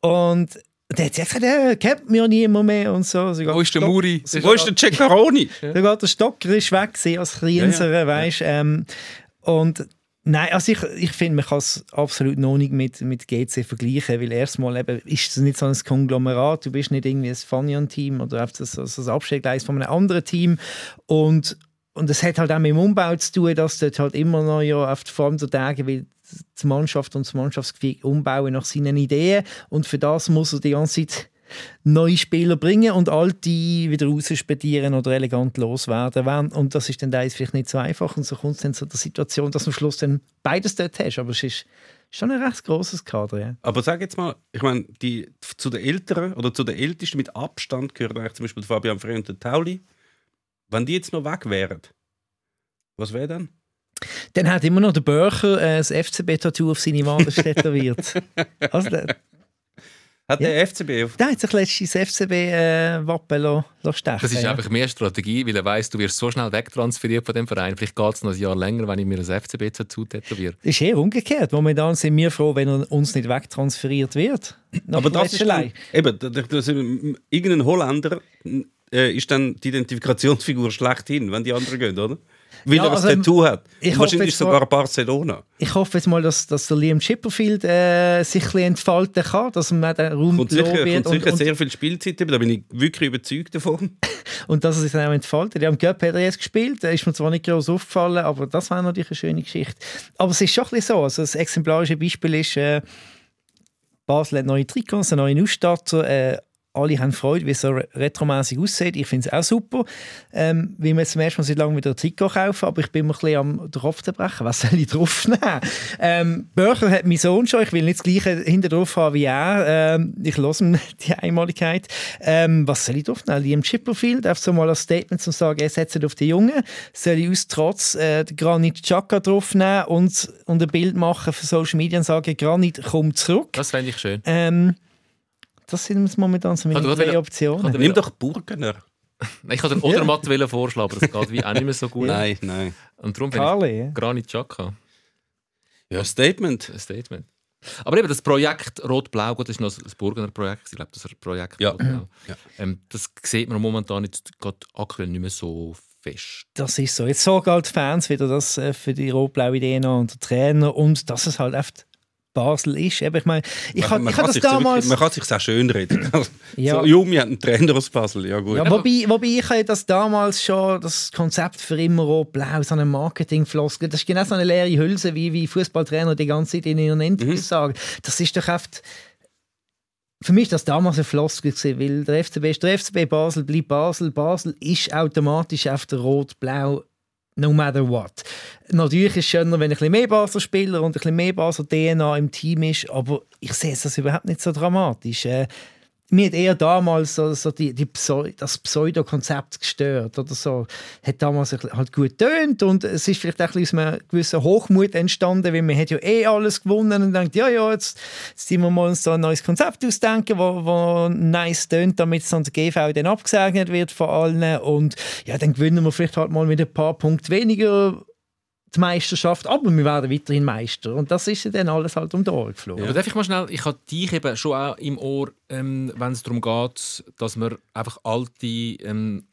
Und dann hat sie gesagt, ja, kennt mich ja niemand mehr und so. Sie Wo ist der stopp- Muri? Wo ist der Ceccaroni? Sogar der Stocker ist weg als Kleinser, Ja, ja. weißt ähm, Und nein, also ich, ich finde, man kann es absolut noch nicht mit, mit GC vergleichen, weil erstmal eben ist es nicht so ein Konglomerat, du bist nicht irgendwie ein Fanion-Team oder einfach so, so ein Abstellgleis von einem anderen Team und und es hat halt auch mit dem Umbau zu tun, dass dort halt immer noch ja auf vor allem der Tage will die Mannschaft und das Mannschaftsgefüge umbauen nach seinen Ideen und für das muss er die ganze Zeit neue Spieler bringen und alte wieder rausspedieren oder elegant loswerden. Und das ist dann teils vielleicht nicht so einfach und so kommt es dann zu der Situation, dass du am Schluss dann beides dort hast. Aber es ist schon ein recht grosses Kader. Ja. Aber sag jetzt mal, ich meine, die, zu den Älteren oder zu den Ältesten mit Abstand gehören eigentlich zum Beispiel Fabian Frey und der Tauli. Wenn die jetzt noch weg wären, was wäre dann? Dann hat immer noch der Börcher äh, das FCB-Tattoo auf seine Wade tätowiert. also, der, Hat Ja. der FCB auf der hat sich letztens das FCB-Wappen äh, stechen Das ist ja. einfach mehr Strategie, weil er weiss, du wirst so schnell wegtransferiert von dem Verein. Vielleicht geht es noch ein Jahr länger, wenn ich mir das FCB dazu tätowiere. Das ist eher umgekehrt. Momentan sind wir froh, wenn er uns nicht wegtransferiert wird. Nach Aber das ist dann, eben, da- da- das, irgendein Holländer äh, ist dann die Identifikationsfigur schlechthin, wenn die anderen gehen, oder? Weil Ja, er also, Tattoo hat. ich Und hoffe wahrscheinlich sogar Barcelona. Ich hoffe jetzt mal, dass, dass der Liam Chipperfield äh, sich ein bisschen entfalten kann, dass man den Raum Kommt sicher, wird kommt und, sicher und, sehr viel Spielzeit da bin ich wirklich überzeugt davon. und dass er sich dann auch entfaltet. Ja, am Cup hat er jetzt gespielt, da ist mir zwar nicht groß aufgefallen, aber das wäre natürlich eine schöne Geschichte. Aber es ist schon ein bisschen so, also das exemplarische Beispiel ist, äh, Basel hat neue Trikots, einen neuen Ausstatter, äh, alle haben Freude, wie es so re- retromäßig aussieht. Ich finde es auch super, ähm, wie wir zum ersten Mal seit langem wieder ein Trikot kaufen, aber ich bin mir ein bisschen am Kopf zerbrechen. Was soll ich draufnehmen? Ähm, Börcher hat mein Sohn schon, ich will nicht das Gleiche hinter drauf haben wie er. Ähm, ich lasse ihm die Einmaligkeit. Ähm, was soll ich draufnehmen? Liam Chipperfield, einfach so mal als Statement zu sagen, er setzt auf die Jungen. Soll ich aus Trotz äh, Granit Xhaka draufnehmen und, und ein Bild machen für Social Media und sagen, Granit, komm zurück. Das fände ich schön. Ähm, das sind momentan so meine drei Optionen. Nimm doch Burgener. Ich wollte den Odermatt wollen vorschlagen, aber das geht wie auch nicht mehr so gut. Nein, nein. Und darum finde ja. ich Granit Xhaka Ja, Statement. ein Statement. Aber eben das Projekt Rot-Blau, gut, das ist noch das Burgener Projekt, ich glaube, das ist ein Projekt Ja. Rot-Blau. Ja. Ähm, das sieht man momentan jetzt gerade aktuell nicht mehr so fest. Das ist so. Jetzt sagen halt die Fans wieder das äh, für die rot-blaue Idee noch und der Trainer und dass es halt echt Basel ist. Eben, ich meine, ich Man- habe man ich kann das damals... Wirklich, man kann sich auch schön reden. Ja. So, Jumi hat einen Trainer aus Basel, ja gut. Ja, wobei, wobei ich habe das damals schon, das Konzept für immer rot-blau, so eine Marketingfloskel, das ist genau so eine leere Hülse, wie, wie Fußballtrainer die ganze Zeit in ihren Interviews sagen. Das ist doch oft... Für mich war das damals eine Floskel, gewesen, weil der FCB ist der FCB, Basel bleibt Basel. Basel ist automatisch auf der rot-blau no matter what. Natürlich ist es schöner, wenn ein bisschen mehr Basler Spieler und ein bisschen mehr Basler DNA im Team ist, aber ich sehe das überhaupt nicht so dramatisch. Äh, mir hat eher damals so, so die, die Pseu das Pseudo-Konzept gestört oder so. Hat damals halt gut tönt und es ist vielleicht auch ein bisschen aus einem gewissen Hochmut entstanden, weil man hat ja eh alles gewonnen und denkt, ja, ja, jetzt, jetzt ziehen wir mal uns so ein neues Konzept ausdenken, wo, wo nice tönt, damit es an der GV dann abgesegnet wird von allen und ja, dann gewinnen wir vielleicht halt mal mit ein paar Punkten weniger die Meisterschaft, aber wir werden weiterhin Meister und das ist ja dann alles halt um die Ohren geflogen. Aber darf ich mal schnell, ich habe dich eben schon auch im Ohr, ähm, wenn es darum geht, dass man einfach alte ähm,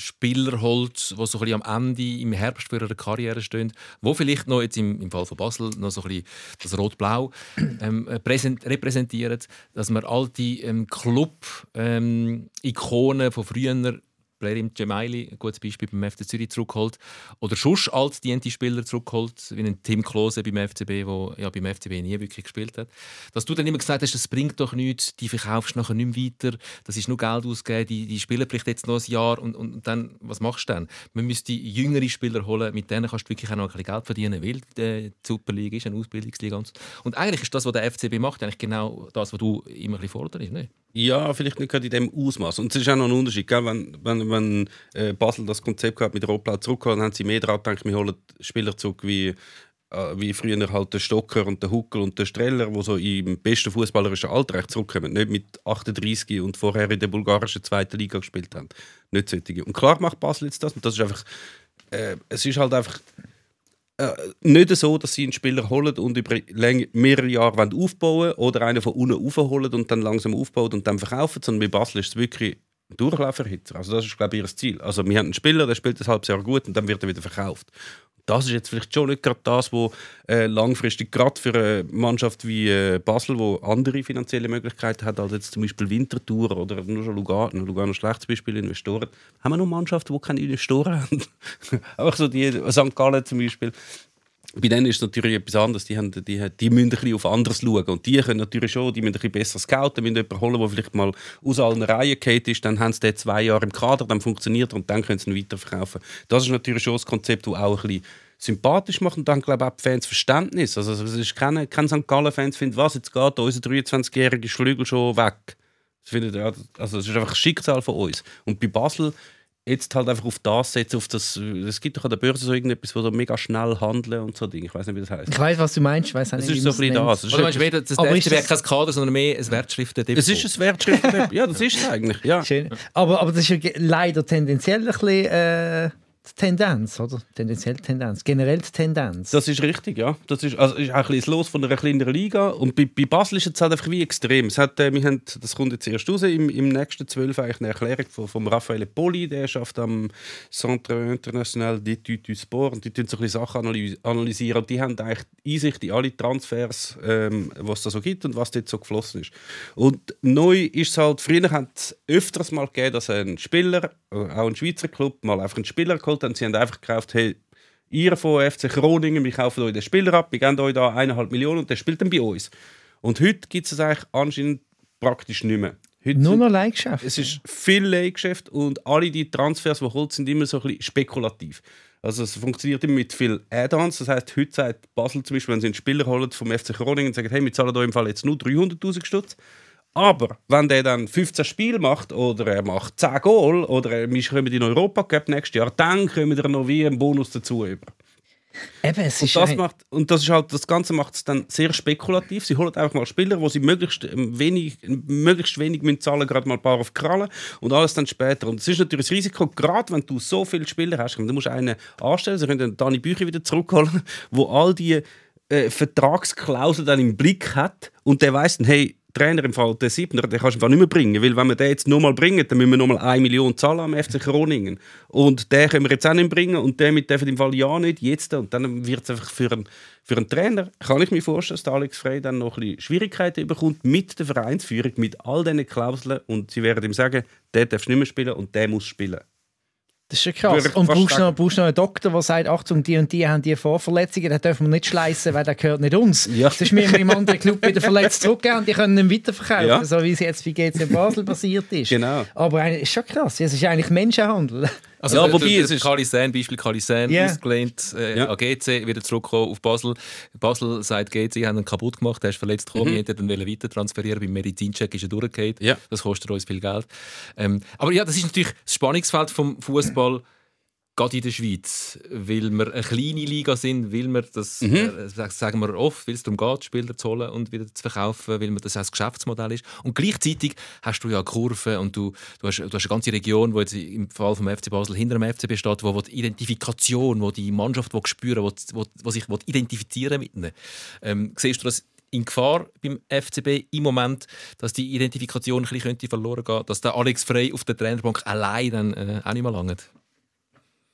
Spieler holt, die so ein bisschen am Ende im Herbst für ihre Karriere stehen, wo vielleicht noch jetzt im, im Fall von Basel noch so ein bisschen das Rot-Blau ähm, äh, präsent, repräsentieren, dass man alte ähm, Club-Ikonen von früher Blerim Gemaili, ein gutes Beispiel beim FC Zürich zurückholt. Oder sonst altdiente Spieler zurückholt, wie ein Tim Klose beim FCB, der ja beim FCB nie wirklich gespielt hat. Dass du dann immer gesagt hast, das bringt doch nichts, die verkaufst du nachher nicht mehr weiter, das ist nur Geld ausgeben, die, die spielen vielleicht jetzt noch ein Jahr und, und dann, was machst du dann? Man müsste jüngere Spieler holen, mit denen kannst du wirklich auch noch ein bisschen Geld verdienen, weil die Superliga ist eine Ausbildungsliga. Und, und eigentlich ist das, was der FCB macht, eigentlich genau das, was du immer ein bisschen forderst. Nicht? Ja, vielleicht nicht gerade in dem Ausmaß. Und es ist auch noch ein Unterschied. Gell? Wenn, wenn, wenn äh, Basel das Konzept gehabt mit Rotblau zurückgeholt, dann haben sie mehr daran gedacht, wir holen Spieler zurück wie, äh, wie früher halt der Stocker und der Huckel und der Streller, die so im besten fußballerischen Alter zurückkommen. Nicht mit 38 und vorher in der bulgarischen zweiten Liga gespielt haben. Nicht solche. Und klar macht Basel jetzt das. Und das ist einfach. Äh, es ist halt einfach äh, nicht so, dass sie einen Spieler holen und über mehrere Jahre aufbauen oder einen von unten aufholen und dann langsam aufbauen und dann verkaufen, sondern bei Basel ist es wirklich Durchlauferhitzer. Also das ist, glaube ich, ihr Ziel. Also wir haben einen Spieler, der spielt ein halbes Jahr gut und dann wird er wieder verkauft. das ist jetzt vielleicht schon nicht gerade das, was äh, langfristig gerade für eine Mannschaft wie äh, Basel, wo andere finanzielle Möglichkeiten hat, als jetzt zum Beispiel Winterthur oder nur schon Lugano, Lugano schlechtes Beispiel, Investoren. Haben wir noch Mannschaften, die keine Investoren haben? Einfach so die St. Gallen zum Beispiel. Bei denen ist natürlich etwas anderes. Die, haben, die, die müssen ein bisschen auf anderes schauen. Und die können natürlich schon, die müssen ein bisschen besser scouten, müssen jemanden holen, der vielleicht mal aus allen Reihen geht ist. Dann haben sie den zwei Jahre im Kader, dann funktioniert er und dann können sie ihn weiterverkaufen. Das ist natürlich schon das Konzept, das auch ein bisschen sympathisch macht und dann glaube ich auch die Fans Verständnis. Also es ist kein, kein St. Gallen-Fans findet, was jetzt geht, unser 23-jähriger Schlügel schon weg. Das findet, also es ist einfach ein Schicksal von uns. Und bei Basel jetzt halt einfach auf das setzen, auf das, es gibt doch an der Börse so irgendetwas, wo so mega schnell handeln und so Dinge. Ich weiß nicht, wie das heißt. Ich weiß, was du meinst. Ich weiss auch Es nicht, ist so ein bisschen das. ist Oder meinst du, das Aber ist das- kein Kader, sondern mehr ein Wertschriften es ist ein Wertschrift. ja, das ist es eigentlich. Ja. Schön. Aber, aber das ist ja leider tendenziell ein bisschen äh, Tendenz, oder? Tendenziell Tendenz. Generell die Tendenz. Das ist richtig, ja. Das ist, also, ist auch ein bisschen das Los von einer kleineren Liga. Und bei, bei Basel ist es halt einfach wie extrem. Es hat, äh, wir haben, das kommt jetzt erst raus, im, im nächsten 12 eigentlich eine Erklärung von, von Raffaele Poli, der schafft am Centre International d'Etudes du Sport und die tun so ein bisschen Sachen analy- analysieren und die haben eigentlich Einsicht in alle Transfers, ähm, was da so gibt und was dort so geflossen ist. Und neu ist es halt, früher hat es öfters mal gegeben, dass ein Spieler, äh, auch ein Schweizer Club, mal einfach einen Spieler geholt hat und sie haben einfach gekauft, hey, ihr von FC Groningen, wir kaufen euch den Spieler ab, wir geben euch da eineinhalb Millionen und der spielt dann bei uns. Und heute gibt es das eigentlich anscheinend praktisch nicht mehr. Heute Nur noch Leihgeschäft. es ist viel Leihgeschäft und alle die Transfers, die geholt sind, immer so ein bisschen spekulativ. Also es funktioniert immer mit viel Add-ons. Das heißt, heute sagt Basel zum Beispiel, wenn sie einen Spieler holen vom FC Groningen und sagen, hey, wir zahlen euch im Fall jetzt nur 300'000 Stutz. Aber wenn der dann 15 Spiele macht oder er macht 10 Goal oder wir kommen in Europa Cup nächstes Jahr, dann kommen wir noch wie einen Bonus dazu über. Eben, es Und ist das, ein- macht, und das, ist halt, das Ganze macht es dann sehr spekulativ. Sie holen einfach mal Spieler, wo sie möglichst ähm, wenig, möglichst wenig müssen zahlen gerade mal ein paar auf die Kralle und alles dann später. Und das ist natürlich das Risiko, gerade wenn du so viele Spieler hast, dann musst du einen anstellen, sie können dann Dani Bücher wieder zurückholen, wo all die äh, Vertragsklauseln dann im Blick hat und der weiß dann, hey, Trainer im Fall, der Siebner, den kannst du einfach nicht mehr bringen, weil wenn wir den jetzt nochmal bringen, dann müssen wir nochmal eine Million zahlen am FC Groningen. Und den können wir jetzt auch nicht bringen und den mit dürfen im Fall ja nicht, jetzt. Und dann wird es einfach für einen, für einen Trainer, kann ich mir vorstellen, dass der Alex Frey dann noch ein bisschen Schwierigkeiten bekommt mit der Vereinsführung, mit all diesen Klauseln und sie werden ihm sagen, der darf nicht mehr spielen und der muss spielen. Das ist schon krass. Und brauchst du noch, brauchst noch einen Doktor, der sagt, Achtung, die und die haben die Vorverletzungen, den dürfen wir nicht schleißen, weil der gehört nicht uns. Ja. Das ist mir im anderen Club wieder verletzt zurückgegeben und die können ihn weiterverkaufen, Ja. so wie es jetzt bei GC Basel passiert ist. Genau. Aber eigentlich- ist schon krass. Es ist eigentlich Menschenhandel. Also, Ja, ja, wobei, das ist- ist Kalisan, Beispiel Kalisan, Ja. ausgelehnt, äh, Ja. an GC, wieder zurückgekommen auf Basel. Basel sagt GC, haben ihn kaputt gemacht, er ist verletzt gekommen, wir hätten ihn weiter transferieren, beim Medizincheck ist er durchgefallen. Ja. Das kostet uns viel Geld. Ähm, aber ja, das ist natürlich das Spannungsfeld vom Fußball. Gerade in der Schweiz, weil wir eine kleine Liga sind, weil wir das, äh, sag- sagen wir oft, weil es darum geht, Spieler zu holen und wieder zu verkaufen, weil das als Geschäftsmodell ist. Und gleichzeitig hast du ja Kurven und du, du, hast, du hast eine ganze Region, wo jetzt im Fall vom FC Basel hinter dem FCB steht, wo, wo die Identifikation, wo die Mannschaft will spüren wo, wo, wo sich will identifizieren mit ihnen. Ähm, siehst du das in Gefahr beim FCB im Moment, dass die Identifikation ein bisschen könnte verloren gehen dass der Alex Frey auf der Trainerbank allein dann äh, auch nicht mehr langt?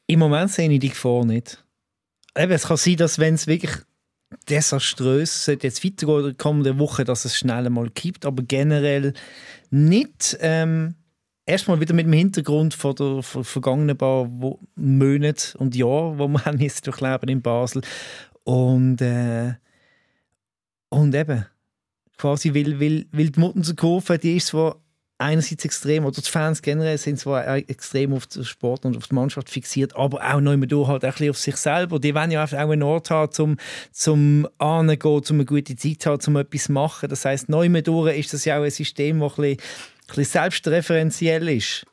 Im Moment sehe ich die Gefahr nicht. Eben, es kann sein, dass wenn es wirklich desaströs jetzt weitergehen in der kommenden Woche, dass es schnell mal kippt, aber generell nicht. Ähm, erstmal wieder mit dem Hintergrund von der von vergangenen paar Monate und Jahren, wo wir jetzt durchleben in Basel und äh, und eben quasi weil, weil, weil die Mutter zur Kurve, die ist zwar einerseits extrem, oder die Fans generell sind zwar extrem auf den Sport und auf die Mannschaft fixiert, aber auch noch durch halt auch ein bisschen auf sich selber. Die wollen ja einfach auch einen Ort haben, zum, zum Angehen, zum eine gute Zeit zu haben, zum etwas zu machen. Das heisst, neu durch ist das ja auch ein System, das ein bisschen, ein bisschen selbstreferenziell ist.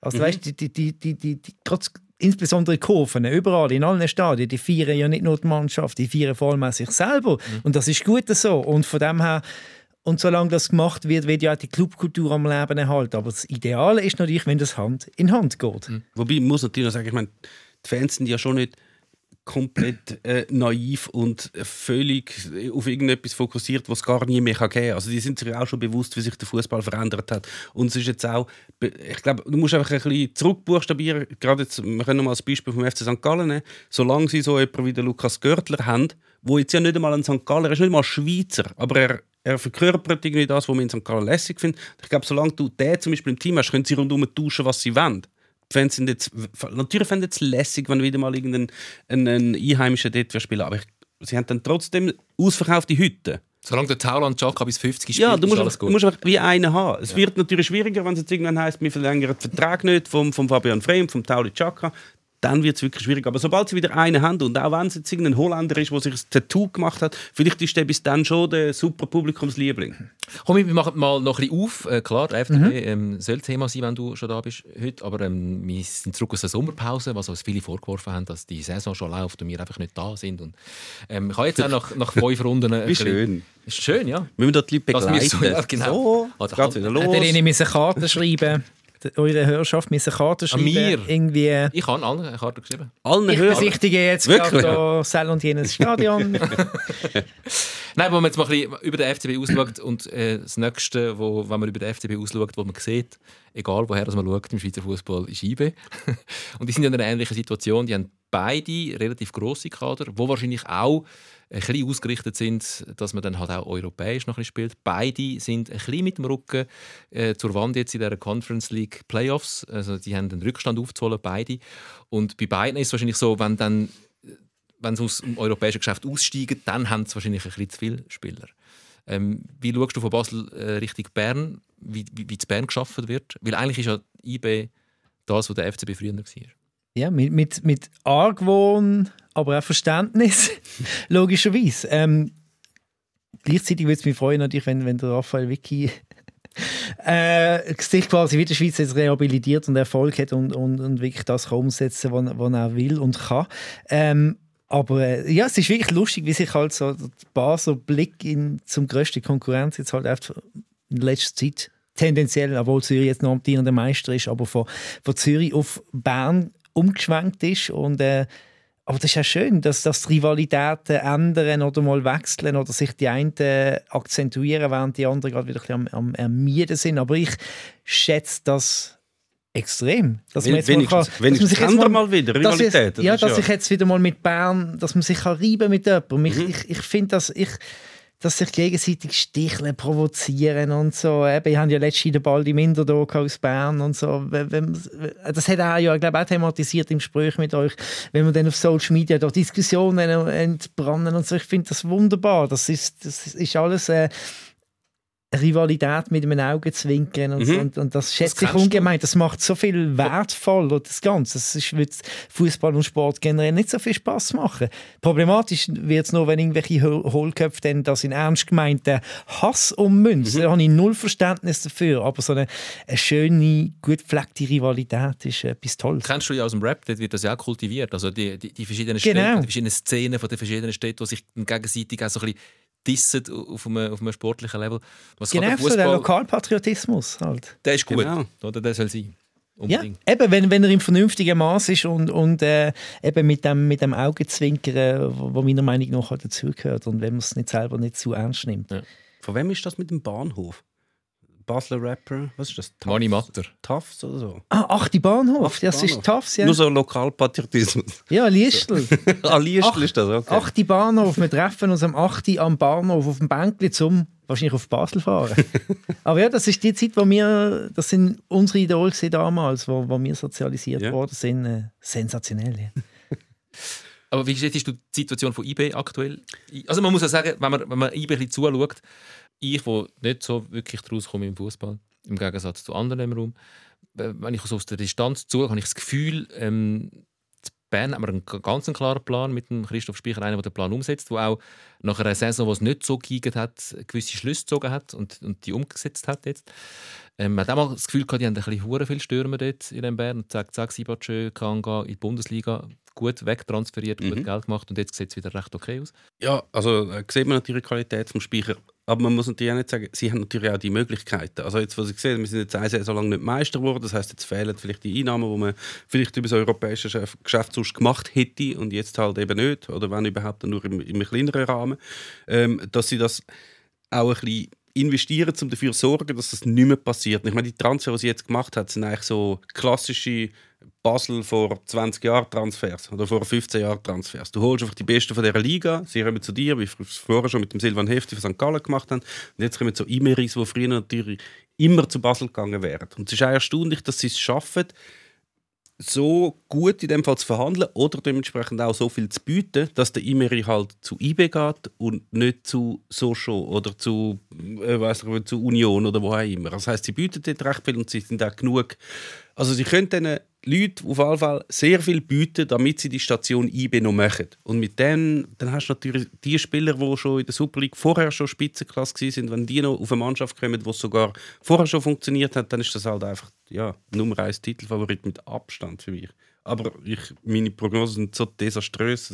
Also weißt die, die, die, die, die, die, trotz, insbesondere Kurven, überall, in allen Stadien, die feiern ja nicht nur die Mannschaft, die feiern vor allem auch sich selber. Und das ist gut so. Und von dem her, und solange das gemacht wird, wird ja auch die Clubkultur am Leben erhalten. Aber das Ideale ist natürlich, wenn das Hand in Hand geht. Wobei, ich muss natürlich noch sagen, ich meine, die Fans sind ja schon nicht komplett äh, naiv und völlig auf irgendetwas fokussiert, was gar nie mehr geben kann. Also die sind sich auch schon bewusst, wie sich der Fußball verändert hat. Und es ist jetzt auch, ich glaube, du musst einfach ein bisschen zurückbuchstabieren. Gerade jetzt, wir können mal als Beispiel vom FC St. Gallen nehmen. Solange sie so jemanden wie den Lukas Görtler haben, wo jetzt ja nicht einmal ein St. Galler, er ist nicht mal Schweizer, aber er, er verkörpert irgendwie das, was man in St. Gallen lässig findet. Ich glaube, solange du den zum Beispiel im Team hast, können sie rundum tauschen, was sie wollen. Fans sind jetzt, natürlich fänden es lässig, wenn wieder mal irgendein ein, ein Einheimischer dort spielen aber ich, sie haben dann trotzdem ausverkaufte Hütten. Solange der Tauland Chaka bis 50 spielt, Ja, du ist musst, alles einfach, gut. du musst einfach wie einen haben. Es wird natürlich schwieriger, wenn es jetzt irgendwann heisst, wir verlängern den Vertrag nicht vom, vom Fabian und vom Tauli Chaka. Dann wird es wirklich schwierig. Aber sobald sie wieder einen haben und auch wenn es jetzt irgendein Holländer ist, der sich ein Tattoo gemacht hat, vielleicht ist der bis dann schon der super Publikumsliebling. Komm, wir machen mal noch ein bisschen auf. Äh, klar, der FDP ähm, soll Thema sein, wenn du schon da bist heute. Aber ähm, wir sind zurück aus der Sommerpause, was uns viele vorgeworfen haben, dass die Saison schon läuft und wir einfach nicht da sind. Und, ähm, ich habe jetzt auch nach, nach fünf Runden... ein Wie schön. Ist schön, ja. Müssen wir dort die Leute Dass wir begleiten? so- ja, genau. So, Also, jetzt geht's wieder los. Ihnen müssen Karten schreiben Eure Hörerschaft müssen Karten schreiben. mir? Irgendwie... Ich habe allen eine Karte geschrieben. Allen Ich besichtige jetzt Wirklich? gerade da Sell und jenes Stadion. Nein, wenn man jetzt mal ein bisschen über den FCB ausschaut und äh, das Nächste, wo, wenn man über den FCB ausschaut, wo man sieht, egal woher das man schaut im Schweizer Fußball, ist IB. und die sind in einer ähnlichen Situation. Die haben beide relativ grosse Kader, wo wahrscheinlich auch ein bisschen ausgerichtet sind, dass man dann halt auch europäisch noch ein bisschen spielt. Beide sind ein bisschen mit dem Rücken äh, zur Wand jetzt in der Conference League Playoffs. Also die haben den Rückstand aufzuholen, beide. Und bei beiden ist es wahrscheinlich so, wenn dann wenn sie aus dem europäischen Geschäft aussteigen, dann haben sie wahrscheinlich ein bisschen zu viele Spieler. Ähm, wie schaust du von Basel äh, Richtung Bern, wie, wie, wie Bern geschaffen wird? Weil eigentlich ist ja IB das, was der FCB früher war. Ja, mit, mit, mit Argwohn, aber auch Verständnis, logischerweise. Ähm, gleichzeitig würde es mich freuen, natürlich, wenn, wenn der Raphael Vicky äh, sich quasi wie der Schweiz jetzt rehabilitiert und Erfolg hat und, und, und wirklich das kann umsetzen was, was er will und kann. Ähm, aber äh, ja, es ist wirklich lustig, wie sich halt so der Basler Blick in, zum grössten Konkurrenz jetzt halt einfach in letzter Zeit tendenziell, obwohl Zürich jetzt noch amtierender Meister ist, aber von, von Zürich auf Bern umgeschwenkt ist und äh, aber das ist ja schön, dass, dass Rivalitäten ändern oder mal wechseln oder sich die einen akzentuieren, während die anderen gerade wieder ein bisschen am, am Ermieden sind. Aber ich schätze das extrem. Dass man jetzt mal Wenigstens, kann- wenigstens dass man sich jetzt mal wieder dass ich- Rivalität. Ja, dass ich jetzt wieder mal mit Bern, dass man sich kann reiben mit jemandem. Ich, Mhm. ich, ich finde, dass ich dass sich gegenseitig sticheln, provozieren und so. Eben, ich habe ja letztens den Ball die Minder aus Bern und so. Das hat er ja, glaube ich, auch thematisiert im Gespräch mit euch, wenn man dann auf Social Media da Diskussionen entbrennen und so. Ich finde das wunderbar. Das ist, das ist alles äh, Rivalität mit einem Augenzwinkern und, so. Mhm. und, und das schätze ich kennst du. ungemein. Das macht so viel wertvoll und das Ganze. Das ist, wird Fußball und Sport generell nicht so viel Spaß machen. Problematisch wird es nur, wenn irgendwelche Ho- Hohlköpfe dann das in ernst gemeinten Hass ummünzen. Da habe ich null Verständnis dafür. Aber so eine, eine schöne, gut gepflegte Rivalität ist etwas Tolles. Kennst du ja aus dem Rap, dort wird das ja auch kultiviert. Also die, die, die verschiedenen Genau. Städte, die verschiedenen Szenen von den verschiedenen Städten, die sich gegenseitig auch so ein bisschen dissen auf einem, auf einem sportlichen Level. Was Genau, so der Lokalpatriotismus halt. der ist gut. Genau. Oder der soll sein. Ja, Unbedingt. eben, wenn, wenn er im vernünftigen Maß ist und, und äh, eben mit dem, mit dem Augenzwinkern, wo, meiner Meinung nach dazugehört und wenn man es nicht selber nicht zu ernst nimmt. Von wem ist das mit dem Bahnhof? Basler Rapper? Was ist das? Tufts? Mani Matter. Tufts oder so? Ah, ach, die Bahnhof, Ach, die das ist Bahnhof. Tafs, ja. Nur so Lokalpatriotismus. Ja, Liestl. ah, Liestl Ach, ist das, okay. Ach, die Bahnhof. Wir treffen uns am 8. am Bahnhof auf dem Bänkli zum wahrscheinlich auf Basel fahren. Aber ja, das ist die Zeit, wo wir, das sind unsere Idole damals, wo, wo wir sozialisiert Ja. worden sind. Äh, sensationell. Ja. Aber wie siehst du die Situation von IB aktuell? Also man muss ja sagen, wenn man, wenn man IB ein bisschen zuschaut, ich, der nicht so wirklich daraus komme im Fußball, im Gegensatz zu anderen im Raum, äh, wenn ich so aus der Distanz zuschaue, habe ich das Gefühl, ähm, Bern haben wir einen ganz klaren Plan mit dem Christoph Speicher, einer, der den Plan umsetzt, der auch nach einer Saison, die es nicht so gegangen hat, gewisse Schlüsse gezogen hat und, und die umgesetzt hat jetzt. Ähm, man hat auch mal das Gefühl gehabt, die haben ein bisschen hure viel Stürmer dort in Bern. Zack, zack, Sibachö, Kanga in die Bundesliga gut wegtransferiert, gut Mhm. Geld gemacht und jetzt sieht es wieder recht okay aus. Ja, also äh, sieht man natürlich die Qualität vom Speicher. Aber man muss natürlich auch nicht sagen, sie haben natürlich auch die Möglichkeiten. Also jetzt, was ich sehe, wir sind jetzt eine Saison lang nicht Meister geworden, das heißt, jetzt fehlen vielleicht die Einnahmen, die man vielleicht über das europäische Geschäft sonst gemacht hätte und jetzt halt eben nicht, oder wenn überhaupt dann nur im, im kleineren Rahmen, ähm, dass sie das auch ein bisschen investieren, um dafür zu sorgen, dass das nicht mehr passiert. Ich meine, die Transfer, die sie jetzt gemacht hat, sind eigentlich so klassische Basel vor 20 Jahren Transfers oder vor 15 Jahren Transfers. Du holst einfach die Besten von dieser Liga, sie kommen zu dir, wie wir es vorher schon mit dem Silvan Hefti von St. Gallen gemacht haben. Und jetzt kommen so Imeris, die früher natürlich immer zu Basel gegangen wären. Und es ist auch erstaunlich, dass sie es schaffen, so gut in dem Fall zu verhandeln oder dementsprechend auch so viel zu bieten, dass der Imeri halt zu IB geht und nicht zu Socho oder zu, äh, ich, zu Union oder wo auch immer. Das heißt, sie bieten dort recht viel und sie sind auch genug. Also sie können diesen Leuten auf jeden Fall sehr viel bieten, damit sie die Station IB noch machen. Und mit denen, dann hast du natürlich die Spieler, die schon in der Super League vorher schon Spitzenklasse waren, wenn die noch auf eine Mannschaft kommen, die sogar vorher schon funktioniert hat, dann ist das halt einfach ja, Nummer 1 Titelfavorit mit Abstand für mich. Aber ich, meine Prognosen sind so desaströs,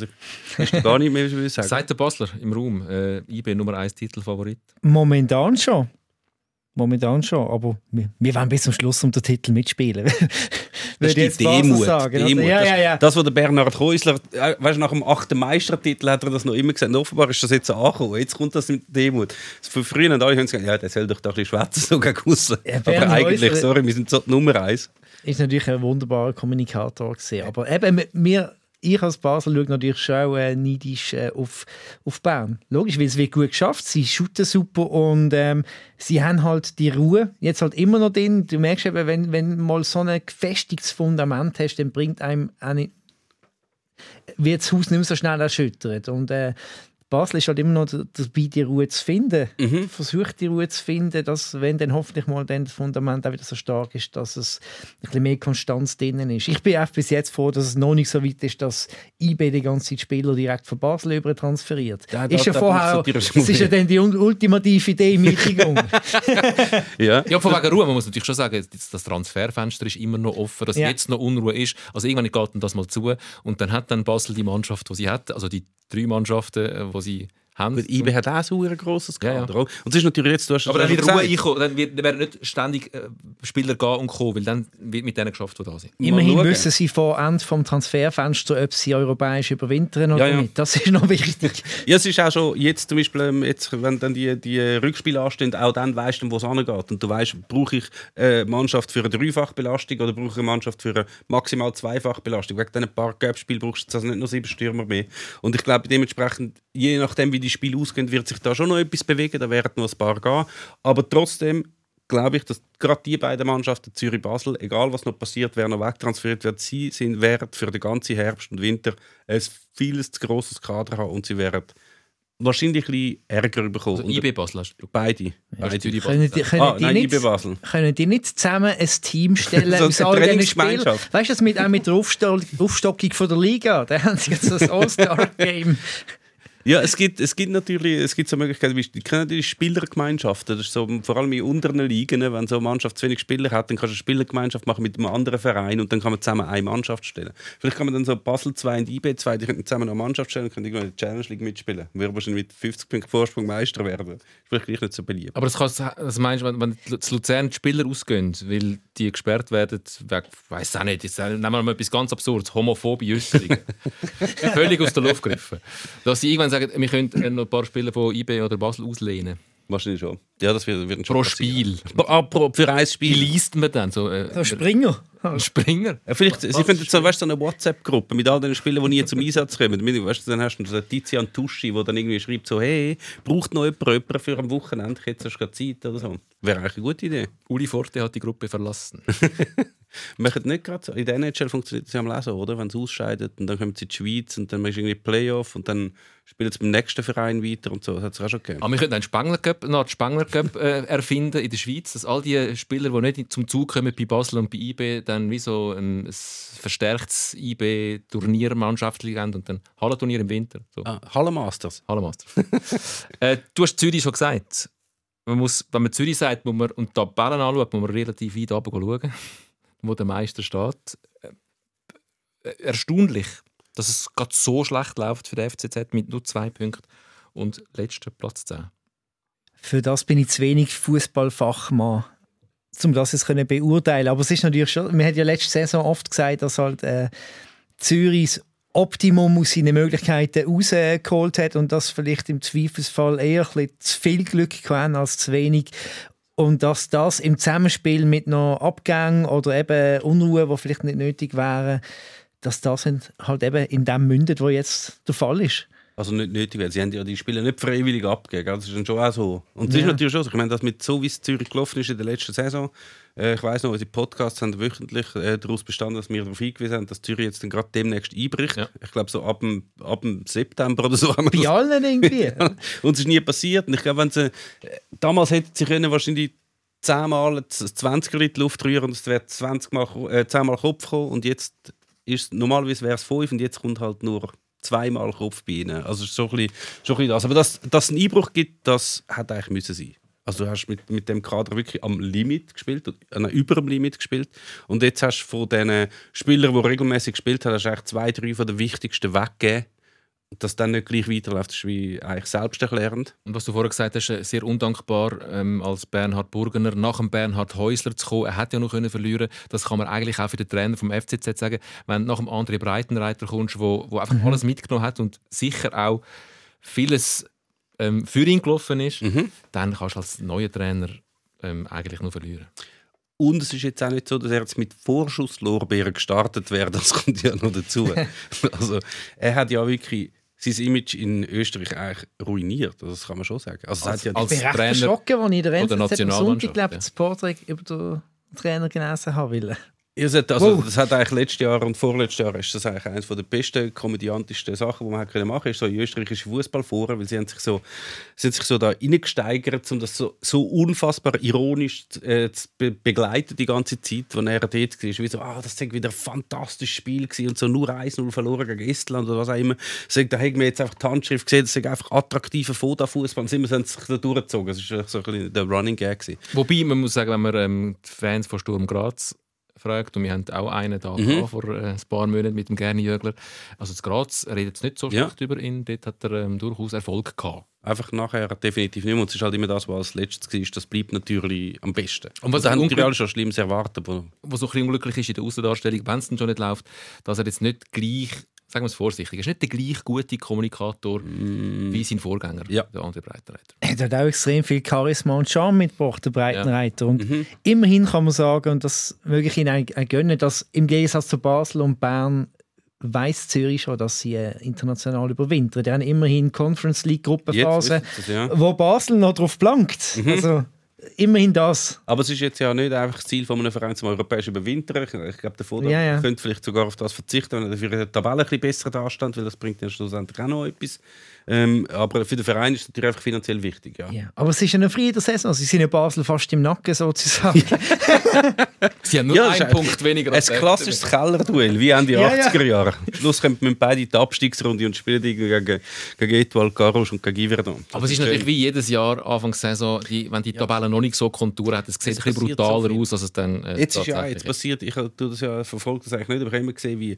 dass ich gar nicht mehr will sagen. Seit der Basler im Raum, äh, IB Nummer 1 Titelfavorit. Momentan schon. Momentan schon, aber wir, wir wollen bis zum Schluss um den Titel mitspielen. Das ist die Demut. sagen? Demut. Ja, das, ja, ja. das, was der Bernhard Häusler, äh, weißt, nach dem achten Meistertitel hat er das noch immer gesagt. Offenbar ist das jetzt angekommen. Jetzt kommt das mit Demut. Von früher haben alle gesagt, ja, der soll doch da ein bisschen schwätzen, so gegen aussen. Ja, Aber eigentlich, Häusler- sorry, wir sind so die Nummer eins. ist natürlich ein wunderbarer Kommunikator gewesen. Aber eben, wir, ich als Basel schaue natürlich schon äh, neidisch äh, auf, auf Bern. Logisch, weil es wird gut geschafft, sie shooten super und ähm, sie haben halt die Ruhe jetzt halt immer noch drin. Du merkst eben, wenn, wenn mal so ein gefestigtes Fundament hast, dann bringt einem auch nicht, wird das Haus nicht mehr so schnell erschüttert. Und äh, Basel ist halt immer noch dabei, die Ruhe zu finden. Mhm. Versucht die Ruhe zu finden, dass, wenn dann hoffentlich mal dann das Fundament auch wieder so stark ist, dass es ein bisschen mehr Konstanz drinnen ist. Ich bin auch bis jetzt froh, dass es noch nicht so weit ist, dass IB die ganze Zeit Spieler direkt von Basel über transferiert. Ja, da- ist ja da vorher, das ist ja dann die ultimative Demütigung. Ja. Ja, von wegen Ruhe. Man muss natürlich schon sagen, das Transferfenster ist immer noch offen, dass Ja. jetzt noch Unruhe ist. Also irgendwann geht dann das mal zu und dann hat dann Basel die Mannschaft, die sie hat, also die drei Mannschaften, die sie haben. Gut, IB hat auch so ein grosses Ja, ja. Kader. oder? Und es ist natürlich jetzt, du hast aber dann wird Ruhe einkommen, dann werden nicht ständig äh, Spieler gehen und kommen, weil dann wird mit denen geschafft, die da sind. Immerhin wissen sie vor Ende vom Transferfenster, ob sie europäisch überwintern oder Ja, ja. nicht. Das ist noch wichtig. Ja, es ist auch schon jetzt zum Beispiel, ähm, jetzt, wenn dann die, die Rückspiele anstehen, auch dann weißt du, wo es angeht. Und du weißt, brauche ich eine Mannschaft für eine Dreifachbelastung oder brauche ich eine Mannschaft für eine maximal Zweifachbelastung. Wegen diesen paar Gap-Spielen brauchst du also nicht nur sieben Stürmer mehr. Und ich glaube, dementsprechend, je nachdem, wie die Spiele ausgehen, wird sich da schon noch etwas bewegen. Da werden noch ein paar gehen. Aber trotzdem glaube ich, dass gerade die beiden Mannschaften, Zürich-Basel, egal was noch passiert, wer noch wegtransferiert wird, sie sind wert für den ganzen Herbst und Winter ein vieles zu grosses Kader haben und sie werden wahrscheinlich ein bisschen Ärger bekommen. Also IB Basel hast du. Beide. beide. Können die, können Ah, die nein, nicht, IB Basel. können die nicht zusammen ein Team stellen So aus all diesen. Spielern? Weißt du, das mit, auch mit der Aufsto Aufstockung von der Liga? Da haben sie jetzt das All-Star-Game. Ja, es gibt, es gibt natürlich es gibt so Möglichkeiten, wie die kennen die Spielergemeinschaften. Das ist so, vor allem in unteren Ligen, wenn so eine Mannschaft zu wenig Spieler hat, dann kannst du eine Spielergemeinschaft machen mit einem anderen Verein und dann kann man zusammen eine Mannschaft stellen. Vielleicht kann man dann so Basel 2 und IB 2, die könnten zusammen eine Mannschaft stellen und können irgendwann in der Challenge League mitspielen. Würde wahrscheinlich mit 50 Punkten Vorsprung Meister werden. Ist vielleicht gleich nicht so beliebt. Aber das, kannst, das meinst du, wenn, wenn zu Luzern die Spieler ausgehen, weil die gesperrt werden, wegen, weiß auch nicht, jetzt nehmen wir mal etwas ganz Absurdes, homophobe Äußerungen. Völlig aus der Luft gegriffen. Dass sie irgendwann sagen, wir können äh, noch ein paar Spieler von IB oder Basel auslehnen. Wahrscheinlich schon. Ja, das wird, wird schon Pro passieren. Spiel. Ah, pro, für ein Wie Spiel. liest man dann? So, äh, Der Springer. ein Springer? Ja, vielleicht, sie finden so, weißt, du, so eine WhatsApp-Gruppe mit all den Spielern, die nie zum Einsatz kommen. Weißt, du, dann hast du so Tizian Tuschi, der dann irgendwie schreibt so, hey, braucht noch jemand, jemand für am Wochenende, ich hätte gerade Zeit oder so. Wäre eigentlich eine gute Idee. Uli Forte hat die Gruppe verlassen. Wir machen nicht gerade so. In der NHL funktioniert das ja am Lesen, oder? Wenn sie ausscheidet und dann kommen sie in die Schweiz und dann machst du irgendwie Playoff und dann spielen sie beim nächsten Verein weiter und so. Das hat es auch schon gegeben. Aber wir könnten einen Spangler Cup, noch einen Spangler Cup äh, erfinden in der Schweiz, dass all die Spieler, die nicht zum Zug kommen bei Basel und bei IB, dann wie so ein, ein verstärktes IB-Turniermannschaft haben und dann Hallenturnier im Winter. So. Ah, Halle Masters. Hallenmaster. äh, du hast Zürich schon gesagt. Man muss, wenn man Zürich sagt, muss man, und die Tabellen anschaut, muss man relativ weit runter schauen, wo der Meister steht. Äh, erstaunlich, dass es gerade so schlecht läuft für den FCZ mit nur zwei Punkten und letzter Platz 10. für das bin ich zu wenig Fußballfachmann, um das jetzt können beurteilen. Aber es ist natürlich schon, man hat ja letzte Saison oft gesagt, dass halt äh, Zürichs Optimum aus seinen Möglichkeiten rausgeholt hat und das vielleicht im Zweifelsfall eher ein zu viel Glück kann als zu wenig. Und dass das im Zusammenspiel mit noch Abgängen oder eben Unruhe, die vielleicht nicht nötig wären, dass das halt eben in dem mündet, wo jetzt der Fall ist. Also nicht nötig, weil sie haben ja die Spiele nicht freiwillig abgegeben. Das ist dann schon auch so. Und es Ja. ist natürlich schon so. Ich meine, das mit so wie es Zürich gelaufen ist in der letzten Saison. Äh, ich weiß noch, unsere Podcasts haben wöchentlich äh, daraus bestanden, dass wir darauf hingewiesen haben, dass Zürich jetzt dann gerade demnächst einbricht. Ja. Ich glaube so ab dem, ab dem September oder so haben wir Bei das allen irgendwie. und es ist nie passiert. Und ich glaube, wenn sie, äh, damals hätten sie können wahrscheinlich zehnmal 20 Liter Luft rühren und es wäre 20 mal, äh, 10 Mal Kopf gekommen. Und jetzt ist normalerweise wäre es 5 und jetzt kommt halt nur zweimal Kopf bei ihnen. Also so ein bisschen, so ein bisschen das. Aber dass, dass es einen Einbruch gibt, das hätte eigentlich müssen sein. Also du hast mit, mit dem Kader wirklich am Limit gespielt, äh, über dem Limit gespielt. Und jetzt hast du von den Spielern, die regelmäßig gespielt haben, hast du eigentlich zwei, drei von den wichtigsten weggegeben. Und dass dann nicht gleich weiterläuft, ist wie eigentlich selbsterklärend. Und was du vorher gesagt hast, äh, sehr undankbar ähm, als Bernhard Burgener nach dem Bernhard Häusler zu kommen. Er hätte ja noch können verlieren. Das kann man eigentlich auch für den Trainer vom FCZ sagen. Wenn du nach dem André Breitenreiter kommst, wo, wo einfach alles mitgenommen hat und sicher auch vieles ähm, für ihn gelaufen ist, dann kannst du als neuer Trainer ähm, eigentlich nur verlieren. Und es ist jetzt auch nicht so, dass er jetzt mit Vorschusslorbeeren gestartet wäre. Das kommt ja noch dazu. also, er hat ja wirklich sein Image in Österreich eigentlich ruiniert. Also, Das kann man schon sagen. Also, Als- ja als- Ich bin recht Trainer erschrocken, als ich am Sonntag ja. das Porträt über den Trainer gelesen habe. Es hat, also, Wow. Das hat eigentlich letztes Jahr und vorletztes Jahr ist das eigentlich eines der besten, komödiantischsten Sachen, die man hat können machen ist so in österreichische Fußballforen, weil sie haben sich so, sie haben sich so da reingesteigert, um das so, so unfassbar ironisch äh, zu be begleiten die ganze Zeit, wo er dort war. Wie so, ah, das war wieder ein fantastisches Spiel gewesen und so nur 1-0 verloren gegen Estland oder was auch immer. So, da haben wir jetzt einfach die Handschrift gesehen, das ist einfach attraktiver Foda-Fußball. Und sie haben sich da durchgezogen. Das war so ein bisschen der Running Gag. Gewesen. Wobei, man muss sagen, wenn man ähm, die Fans von Sturm Graz fragt, und wir haben auch einen da Mhm. vor äh, ein paar Monaten mit dem Gerni Jögler, also das Graz redet es nicht so Ja. schlecht über ihn, dort hat er ähm, durchaus Erfolg gehabt. Einfach nachher definitiv nicht mehr. Und es ist halt immer das, was als letztes war. Das bleibt natürlich am besten. Und was da haben unglück- natürlich alle schon Schlimmes erwartet. Aber was so ein bisschen unglücklich ist in der Außendarstellung, wenn es schon nicht läuft, dass er jetzt nicht gleich, sagen wir es vorsichtig, er ist nicht der gleich gute Kommunikator wie sein Vorgänger, Mm. Ja. der André Breitenreiter. Er hat auch extrem viel Charisma und Charme mitgebracht, der Breitenreiter. Und Mhm. immerhin kann man sagen, und das möge ich Ihnen auch gönnen, dass im Gegensatz zu Basel und Bern weiß Zürich schon, dass sie äh, international überwintern. Die haben immerhin Conference League Gruppenphase, ja. wo Basel noch drauf blankt. Mhm. Also immerhin das. Aber es ist jetzt ja nicht einfach das Ziel von einem Verein zum europäischen Überwintern. Ich, ich glaube, der Vorder Ja, ja. könnte vielleicht sogar auf das verzichten, wenn er dafür in der Tabelle ein bisschen besser dasteht, weil das bringt ja schlussendlich auch noch etwas. Ähm, aber für den Verein ist es natürlich einfach finanziell wichtig. Ja. Ja. Aber es ist eine freie Saison. Sie sind in Basel fast im Nacken sozusagen. Sie haben nur Ja, das ist einen Punkt weniger Ein klassisches Kellerduell, wie Ende Ja, ja. 80er Jahre. Am Schluss kommen wir beide in die Abstiegsrunde und spielen gegen, gegen Etoile Garros und gegen Yverdon. Aber es ist natürlich wie jedes Jahr Anfangssaison, die, wenn die Tabelle noch nicht so Kontur hat, es sieht Es ein brutaler so aus, als es dann äh, Jetzt ist ja jetzt passiert, ich tue das ja verfolgt das eigentlich nicht, aber ich habe immer gesehen, wie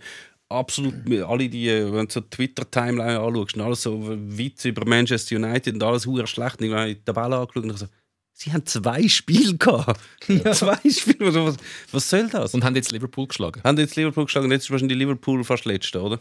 absolut alle die, wenn du so Twitter-Timeline anschaust, und alles so Witze über Manchester United und alles hure schlecht. Und ich habe die Tabelle angeschaut und ich so, sie haben zwei Spiele gehabt. Zwei Spiele, was, was soll das? Und haben jetzt Liverpool geschlagen. haben jetzt Liverpool geschlagen, jetzt ist wahrscheinlich Liverpool fast letzte, oder?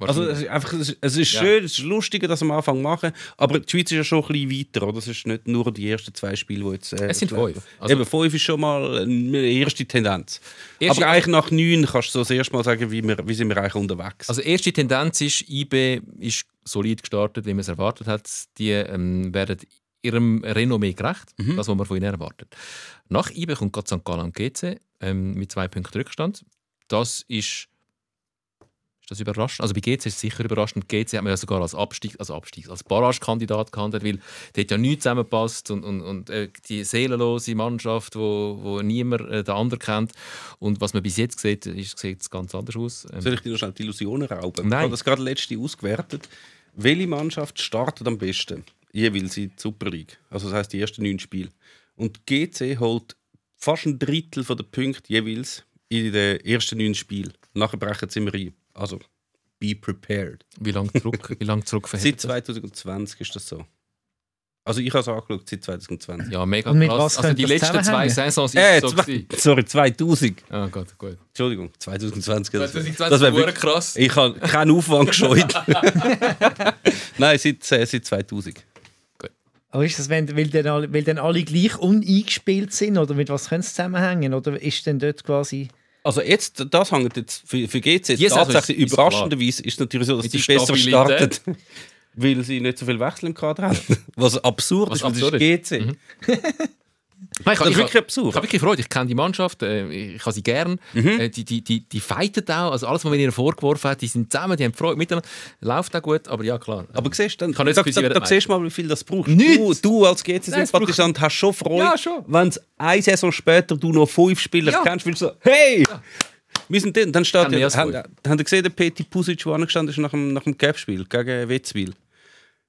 Also es ist, einfach, es ist- es ist Ja. schön, es ist lustiger, das am Anfang machen, aber die Schweiz ist ja schon ein bisschen weiter, oder? Es ist nicht nur die ersten zwei Spiele, die jetzt... Äh, Es sind fünf. Also- Eben, fünf ist schon mal eine erste Tendenz. Erste- aber eigentlich nach neun kannst du so das erste Mal sagen, wie, wir, wie sind wir eigentlich unterwegs. Also erste Tendenz ist, IB ist solid gestartet, wie man es erwartet hat. Die ähm, werden ihrem Renommee gerecht, das, was man von ihnen erwartet. Nach IB kommt gerade St. Gallen und GC ähm, mit zwei Punkten Rückstand. Das ist, ist das überraschend. Also bei GC ist es sicher überraschend. GC hat man ja sogar als Abstieg, also Abstieg, als Barragekandidat gehandelt, weil dort ja nichts zusammenpasst und, und, und äh, die seelenlose Mannschaft, wo, wo niemand äh, den anderen kennt. Und was man bis jetzt sieht, ist, sieht es ganz anders aus. Ähm, Soll ich dir noch schnell die Illusionen rauben? Nein. Ich habe das gerade letzte ausgewertet. Welche Mannschaft startet am besten? Jeweils in die Super League. Also das heißt die ersten neun Spiele. Und GC holt fast ein Drittel der Punkte jeweils in den ersten neun Spielen. Nachher brechen sie immer ein. Also, be prepared. Wie lange zurück, wie lang zurück Seit verhält das? 2020 ist das so. Also ich habe es angeschaut seit 2020. Ja, mega Und mit krass. was Also die könnte das letzten zwei zusammenhängen? Saisons Äh, ist so zwei, gewesen. sorry, 2000. Ah, Gott, gut. Entschuldigung, 2020. Das, 2020 das wäre ist wirklich krass. Ich habe keinen Aufwand gescheut. Nein, seit, äh, seit 2000. Aber ist das, wenn, weil, dann alle, weil dann alle gleich uneingespielt sind? Oder mit was können sie zusammenhängen? Oder ist denn dort quasi... Also jetzt, das hängt jetzt für, für GC Die Saison tatsächlich ist- überraschenderweise ist natürlich so, dass Mit sie der besser starten, weil sie nicht so viel Wechsel im Kader haben. Was absurd Was ist, weil absurd das ist GC. Nein, ich, ich, wirklich ich, absurd. ich habe wirklich Freude. Ich kenne die Mannschaft, äh, ich habe sie gern. Mhm. Äh, die, die, die, die fighten auch. Also alles, was man ihnen vorgeworfen hat, die sind zusammen, die haben Freude miteinander. Läuft auch gut, aber ja, klar. Aber siehst du, dann, kann nicht da, da, da werden siehst du mal, wie viel das braucht. Nichts. Du, du als GC-Sympathisant hast schon Freude, Ja, schon. wenn eine Saison später du noch fünf Spieler Ja. kennst, weil du so, hey! Wir sind drin. Dann steht Haben wir ja, haben, haben ihr gesehen, der Peti Pusic, der angestanden ist nach dem, nach dem Cup-Spiel gegen Wetzwil?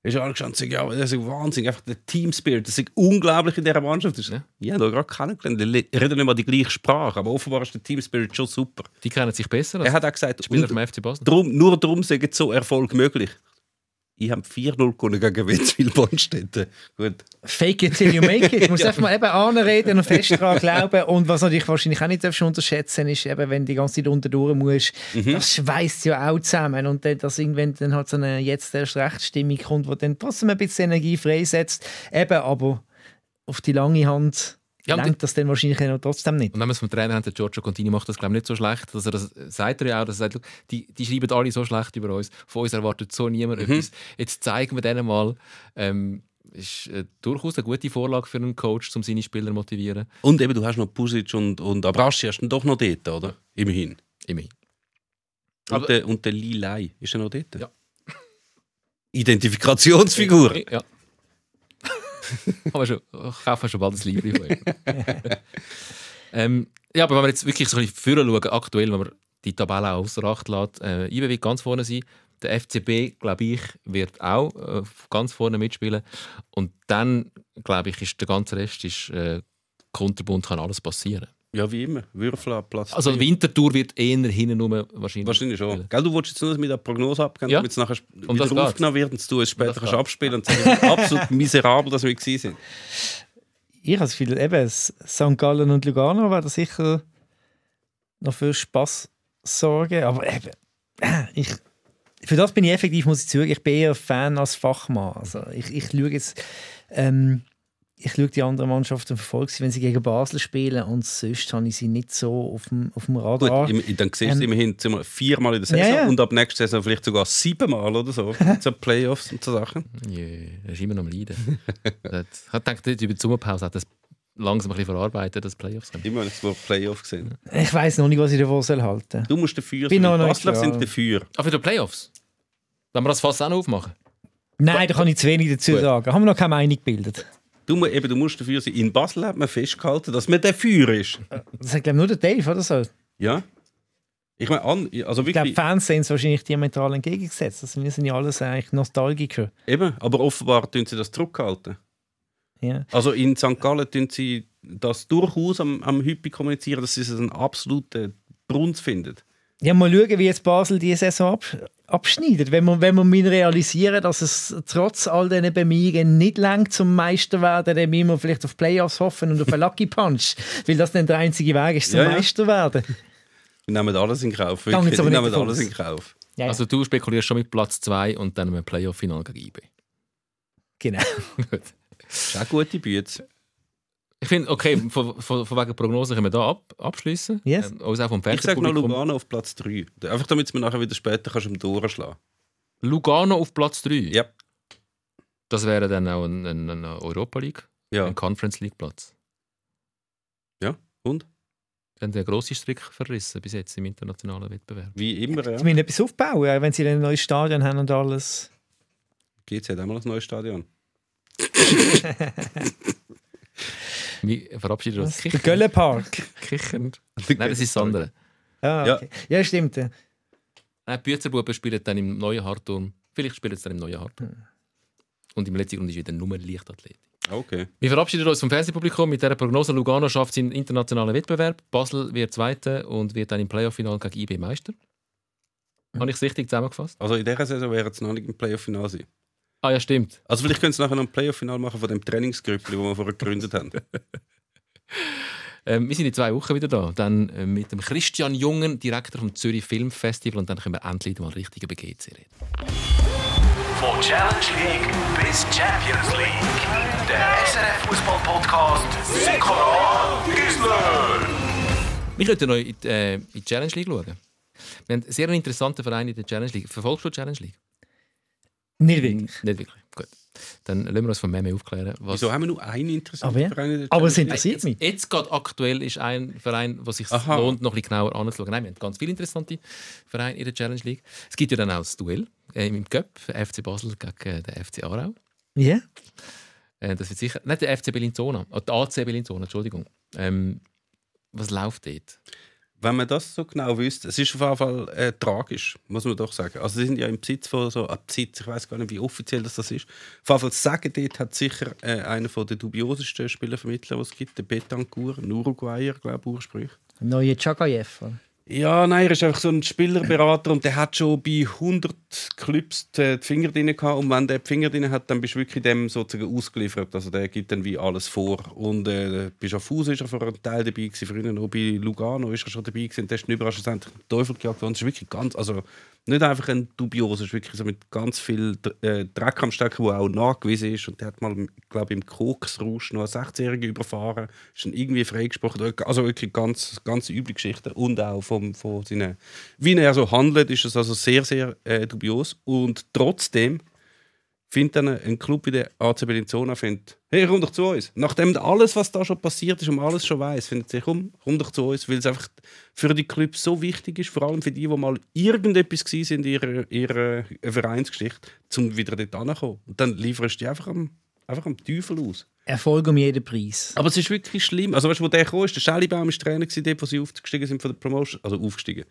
Ist sagt, ja, das ist Wahnsinn, einfach der Team Spirit, das ist unglaublich in dieser Mannschaft. Das ist, Ja. ja, da gerade kennengelernt. Die reden nicht mal die gleiche Sprache, aber offenbar ist der Team Spirit schon super. Die kennen sich besser Er hat auch gesagt, Spieler vom FC Basel. drum, nur darum sind so Erfolg möglich. Ich habe 4-0 gewonnen gegen Wetzwil Bonstetten. Gut. Fake it till you make it. Du musst einfach mal eben anreden und fest daran glauben. Und was natürlich wahrscheinlich auch nicht darfst unterschätzen ist, eben, wenn du die ganze Zeit unter durch musst, Mhm. das schweißt ja auch zusammen. Und dann, dass irgendwann dann halt so eine jetzt erst recht Stimmung kommt, die dann trotzdem ein bisschen Energie freisetzt. Eben, aber auf die lange Hand Ja, und lenkt das dann wahrscheinlich noch trotzdem nicht. Und wenn wir es vom Trainer haben, der Giorgio Contini macht das glaube ich nicht so schlecht. Dass er das sagt er ja auch, dass er sagt, «Schau, die, die schreiben alle so schlecht über uns. Von uns erwartet so niemand etwas. Jetzt zeigen wir denen mal, ähm, ist äh, durchaus eine gute Vorlage für einen Coach, um seine Spieler zu motivieren. Und eben, du hast noch Pusic und, und Abraschi hast du doch noch dort, oder? Immerhin. Immerhin. Und Aber- der, und der Lilei, ist er noch dort? Ja. Identifikationsfigur. Ja. aber schon, ich kaufe schon bald ein Liebling von ähm, ja, aber wenn wir jetzt wirklich so ein bisschen schauen, aktuell, wenn man die Tabelle auch außer Acht lässt, äh, IB wird ganz vorne sein. Der FCB, glaube ich, wird auch äh, ganz vorne mitspielen. Und dann, glaube ich, ist der ganze Rest ist, äh, Konterbund kann alles passieren. Ja, wie immer. Würfel ab Platz Also die. Wintertour wird eher hinten rum wahrscheinlich. Wahrscheinlich schon. spielen. Gell, du wolltest jetzt nur mit der Prognose abgeben, Ja. damit es nachher Um das wieder geht's. aufgenommen wird und du es später das kannst abspielen und sagen, absolut miserabel, dass wir gewesen sind. Ich habe das Gefühl, eben, St. Gallen und Lugano werden sicher noch für Spaß sorgen. Aber eben, äh, ich, für das bin ich effektiv, muss ich zugeben, ich bin eher Fan als Fachmann. Also ich, ich schaue jetzt, ähm, ich schaue die anderen Mannschaften verfolge sie, wenn sie gegen Basel spielen und sonst habe ich sie nicht so auf dem, auf dem Gut, Radar. im, dann siehst du Ähm, immerhin viermal in der Saison Ja, ja. und ab nächster Saison vielleicht sogar siebenmal oder so. so Playoffs und so Sachen. Yeah, er ist immer noch am Leiden. Hat gedacht, über die Sommerpause hat er es langsam ein bisschen verarbeitet, das Playoffs. kommen. Immer das Wort Playoff gesehen. Ich weiß noch nicht, was ich davon soll halten Du musst dafür Bin sein. noch nicht Basler sind dafür. Ah, für die Playoffs? Wenn wir das Fass auch noch aufmachen? Nein, da kann ich zu wenig dazu Gut. sagen. Haben wir noch keine Meinung gebildet. Du, mu- eben, du musst dafür sein. In Basel hat man festgehalten, dass man dafür ist. Das sagt, glaube ich, nur der Dave oder so. Ja. Ich meine, an, also Ich glaube, wirklich, Fans sehen es wahrscheinlich diametral entgegengesetzt. Also wir sind ja alles eigentlich Nostalgiker. eben, aber offenbar tun sie das zurückhalten. Ja. Also in St. Gallen tun sie das durchaus am, am Hypi kommunizieren, dass sie es einen absoluten Brunz finden. ja, mal schauen, wie jetzt Basel diese Saison ab, abschneidet. Wenn wir, wenn mal realisieren, dass es trotz all diesen Bemühungen nicht lang zum Meister werden, dann müssen wir vielleicht auf Playoffs hoffen und auf einen Lucky Punch, weil das dann der einzige Weg ist, zum Ja, ja. Meister werden. Wir nehmen alles in Kauf. Wir nehmen alles in Kauf. Ja, ja. Also du spekulierst schon mit Platz 2 und dann einem Playoff-Final gegen IB. genau. Das ist auch eine gute Bütze. Ich finde, okay, von, von, von wegen Prognose können wir da ab, abschließen. Yes. Ähm, uns auch vom Ich sage noch. Lugano auf Platz 3. Einfach damit du mir nachher wieder später kannst die Ohren schlagen Lugano auf Platz 3. Ja. Das wäre dann auch ein, ein, ein Europa League, Ja. ein Conference League Platz. Ja, und? Dann der grosse Strick verrissen bis jetzt im internationalen Wettbewerb. Wie immer, Sie ja. müssen etwas aufbauen, wenn sie ein neues Stadion haben und alles. GC hat auch mal ein neues Stadion. Wir verabschieden uns. Der Göllenpark. Kichernd. Nein, das ist das andere. Ah, Ja. okay. ja, stimmt. ja. Nein, die Büzerbuben spielen dann im neuen Hartturm. Vielleicht spielen sie dann im neuen Hartturm. Und im letzten Grund ist wieder nur Leichtathletik. Okay. Wir verabschieden uns vom Fernsehpublikum mit dieser Prognose. Lugano schafft seinen internationalen Wettbewerb. Basel wird Zweiter und wird dann im Playoff-Final gegen IB Meister. Habe ich es richtig zusammengefasst? Also in dieser Saison wäre es noch nicht im Playoff-Final sein. Ah ja, stimmt. Also vielleicht können sie nachher noch ein Playoff-Final machen von dem Trainingsgrüppli, das wir vorher gegründet haben. Ähm, wir sind in zwei Wochen wieder da. Dann äh, mit dem Christian Jungen, Direktor vom Zürich Film Festival. Und dann können wir endlich mal richtig über GC reden. Von Challenge League bis Champions League. Der SRF Fußball Podcast Sikora Gisler. Wir könnten noch in die, äh, in die Challenge League schauen. Wir haben einen sehr interessanten Verein in der Challenge League. Verfolgst du die Challenge League? Nicht wirklich. Nicht wirklich. Gut. Dann lassen wir uns von Meme aufklären. Was Wieso haben wir nur einen interessanten Aber ja. Verein in der Aber es interessiert mich. Jetzt gerade aktuell ist ein Verein, wo sich Aha. lohnt, noch ein bisschen genauer anzuschauen. Nein, wir haben ganz viele interessante Vereine in der Challenge League. Es gibt ja dann auch das Duell äh, im Cup, FC Basel gegen äh, den FC Aarau. Ja. Äh, das wird sicher, nicht der FC Bellinzona, äh, der AC Bellinzona, Entschuldigung. Ähm, was läuft dort? Wenn man das so genau wüsste, es ist auf jeden Fall äh, tragisch, muss man doch sagen. Also sie sind ja im Besitz von so, ah, Besitz, ich weiß gar nicht, wie offiziell das, das ist. Auf jeden Fall Sagen dort hat sicher äh, einer der dubiosesten Spielervermittler, die es gibt, der Betancourt, ein Uruguayer, glaube ich, ursprünglich. Neue Chagayev. Ja, nein, er ist einfach so ein Spielerberater und der hat schon bei 100 Clubs die Finger drin gehabt. Und wenn der die Finger drin hat, dann bist du wirklich dem sozusagen ausgeliefert. Also der gibt dann wie alles vor. Und äh, bei Schaffhausen ist er vor einem Teil dabei gewesen, früher noch bei Lugano ist er schon dabei gewesen. Und der ist dann überall den Teufel gejagt worden. Das ist wirklich ganz, also nicht einfach ein dubioser, ist wirklich so mit ganz viel äh, Dreck am Stecken, der auch nachgewiesen ist. Und der hat mal, glaube im Koksrausch noch einen 16-Jährigen überfahren, ist dann irgendwie freigesprochen. Also wirklich ganz, ganz üble Geschichte. Und auch vom, von seinen, wie er so handelt, ist es also sehr, sehr äh, dubios. Und trotzdem findet dann ein Club wie der AC Bellinzona, findet, hey, komm doch zu uns. Nachdem alles, was da schon passiert ist und man alles schon weiß, findet sich, komm, komm doch zu uns, weil es einfach für die Clubs so wichtig ist, vor allem für die, die mal irgendetwas sind in ihrer, ihrer Vereinsgeschichte, um wieder dort hinzukommen. Und dann lieferst du die einfach am, einfach am Teufel aus. Erfolg um jeden Preis. Aber es ist wirklich schlimm. Also, weißt du, wo der kam, ist der Schellibaum war Trainer, gewesen, dort, wo sie aufgestiegen sind von der Promotion, also aufgestiegen,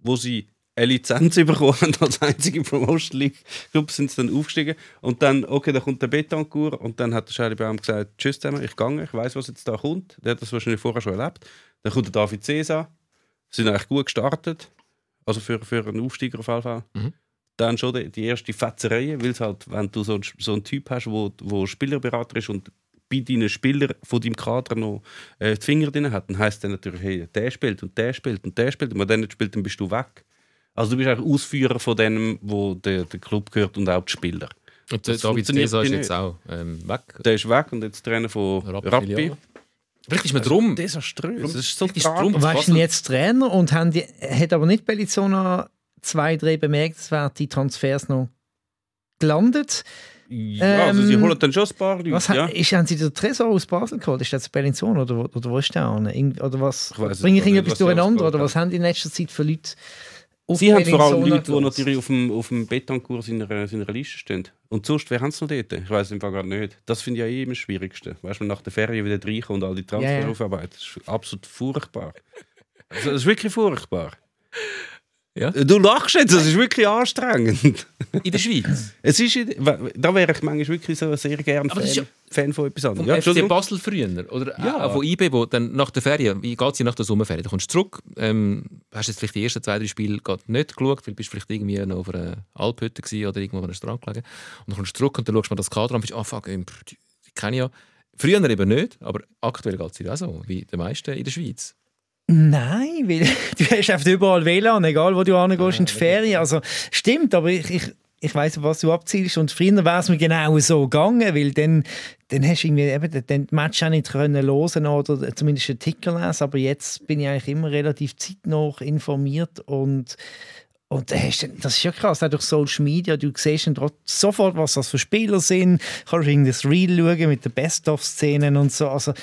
wo sie eine Lizenz bekommen haben, als einzige Promotion League Club sind sie dann aufgestiegen. Und dann, okay, da kommt der Betancourt und dann hat der Schellibaum gesagt, tschüss zusammen, ich gehe, ich weiß, was jetzt da kommt. Der hat das wahrscheinlich vorher schon erlebt. Dann kommt der David Cesar, sind eigentlich gut gestartet, also für, für einen Aufsteiger auf jeden Fall. Mhm. Dann schon die, die erste Fetzerei, weil es halt, wenn du so, einen- so einen Typ hast, wo, wo Spielerberater ist und bei deinen Spielern von deinem Kader noch äh, die Finger drin hat, dann heisst dann natürlich, hey, der spielt und der spielt und der spielt. Und wenn der nicht spielt, dann bist du weg. Also du bist eigentlich Ausführer von dem, wo der, der Club gehört und auch die Spieler. Und der Das David Cesar ist nicht. jetzt auch ähm, weg. Der ist weg und jetzt Trainer von Rappi. Vielleicht ist man drum. Desaströs. Das ist so ist drum. Weißt Basel- du jetzt Trainer und haben die, hat aber nicht Bellizona zwei, drei bemerkenswerte Transfers noch gelandet. Ja, also sie Ähm, holen dann schon ein paar Leute. Was ja. ist, haben sie den Tresor aus Basel geholt? Ist das Bellinzona oder, wo- oder wo ist der? Oder was? Ich Bringe ich irgendetwas durcheinander? Oder was haben die in letzter Zeit für Leute? Sie haben vor allem Leute, die natürlich auf dem, auf dem Betonkurs seiner, seiner Liste stehen. Und sonst, wer haben sie noch dort? Ich weiß es Fall gar nicht. Das finde ich ja eh immer das Schwierigste. Weißt du, nach der Ferien wieder reinkommt und all die Transfer ja. aufarbeiten. Das ist absolut furchtbar. Also, das ist wirklich furchtbar. Ja. Du lachst jetzt, das ist wirklich anstrengend. In der Schweiz. Es ist, da wäre ich manchmal wirklich so sehr gern Aber das ist Fan, Fan von etwas anderem. Ja, FC. Basel früher. Oder Ja. ja. von IB, wo dann nach der Ferien, wie geht es nach der Sommerferien? Du kommst zurück, ähm, hast jetzt vielleicht die ersten zwei, drei Spiele nicht geschaut, weil du bist vielleicht irgendwie noch auf einer Alphütte oder irgendwo auf einem Strand gelegen. Und dann kommst du zurück und dann schaust du mal das Kader an und bist, ah fuck, ähm, die kenne ich ja. Früher eben nicht, aber aktuell geht es dir auch so, wie die meisten in der Schweiz. Nein, weil du hast einfach überall WLAN, egal wo du hingehst in die Ferien. Also, stimmt, aber ich, ich, ich weiss, was du abzielst. Und früher wäre es mir genau so gegangen, weil dann, dann hast du irgendwie eben den- Match auch nicht können hören oder zumindest einen Ticker lesen. Aber jetzt bin ich eigentlich immer relativ zeitnah informiert und und das ist ja krass, auch durch Social Media, du siehst dann sofort, was das für Spieler sind, kannst irgendein Reel schauen mit den Best-of-Szenen und so. Also,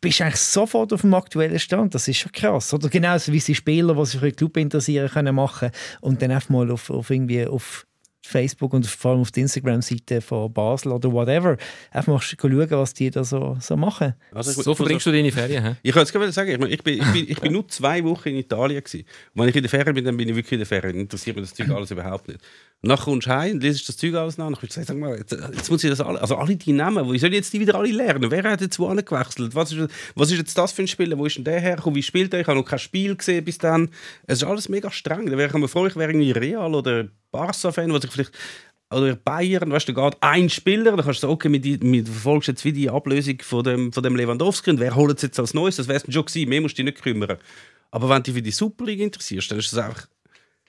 bist eigentlich sofort auf dem aktuellen Stand. Das ist schon krass. Oder genauso wie die Spieler, die sich für den Club interessieren, können machen und dann einfach mal auf, auf irgendwie auf Facebook und vor allem auf der Instagram-Seite von Basel oder whatever einfach mal schauen, was die da so, so machen. Also ich- So verbringst du deine Ferien, hä? Ich wollte es gerade sagen, ich, meine, ich, bin, ich, bin, ich bin nur zwei Wochen in Italien. Gewesen. Und wenn ich in der Ferien bin, dann bin ich wirklich in der Ferien. Interessiert mich das Zeug alles überhaupt nicht. Und dann kommst du heim und liest das Zeug alles nach. Und ich sag mal, jetzt, jetzt muss ich das alle, also alle die Namen, wo ich soll jetzt die wieder alle lernen? Wer hat jetzt wohin gewechselt? Was ist, was ist jetzt das für ein Spieler? Wo ist denn der hergekommen? Wie spielt er? Ich habe noch kein Spiel gesehen bis dann. Es ist alles mega streng. Da wäre ich mir froh, ich wäre irgendwie Real oder Barca-Fan, was ich vielleicht oder Bayern, weißt du, geht ein Spieler, dann kannst du sagen, okay, mit, mit verfolgst jetzt wie die Ablösung von dem, von dem Lewandowski und wer holt es jetzt als Neues, das wär's schon gewesen, mehr musst du dich nicht kümmern. Aber wenn du dich für die Super League interessierst, dann ist das einfach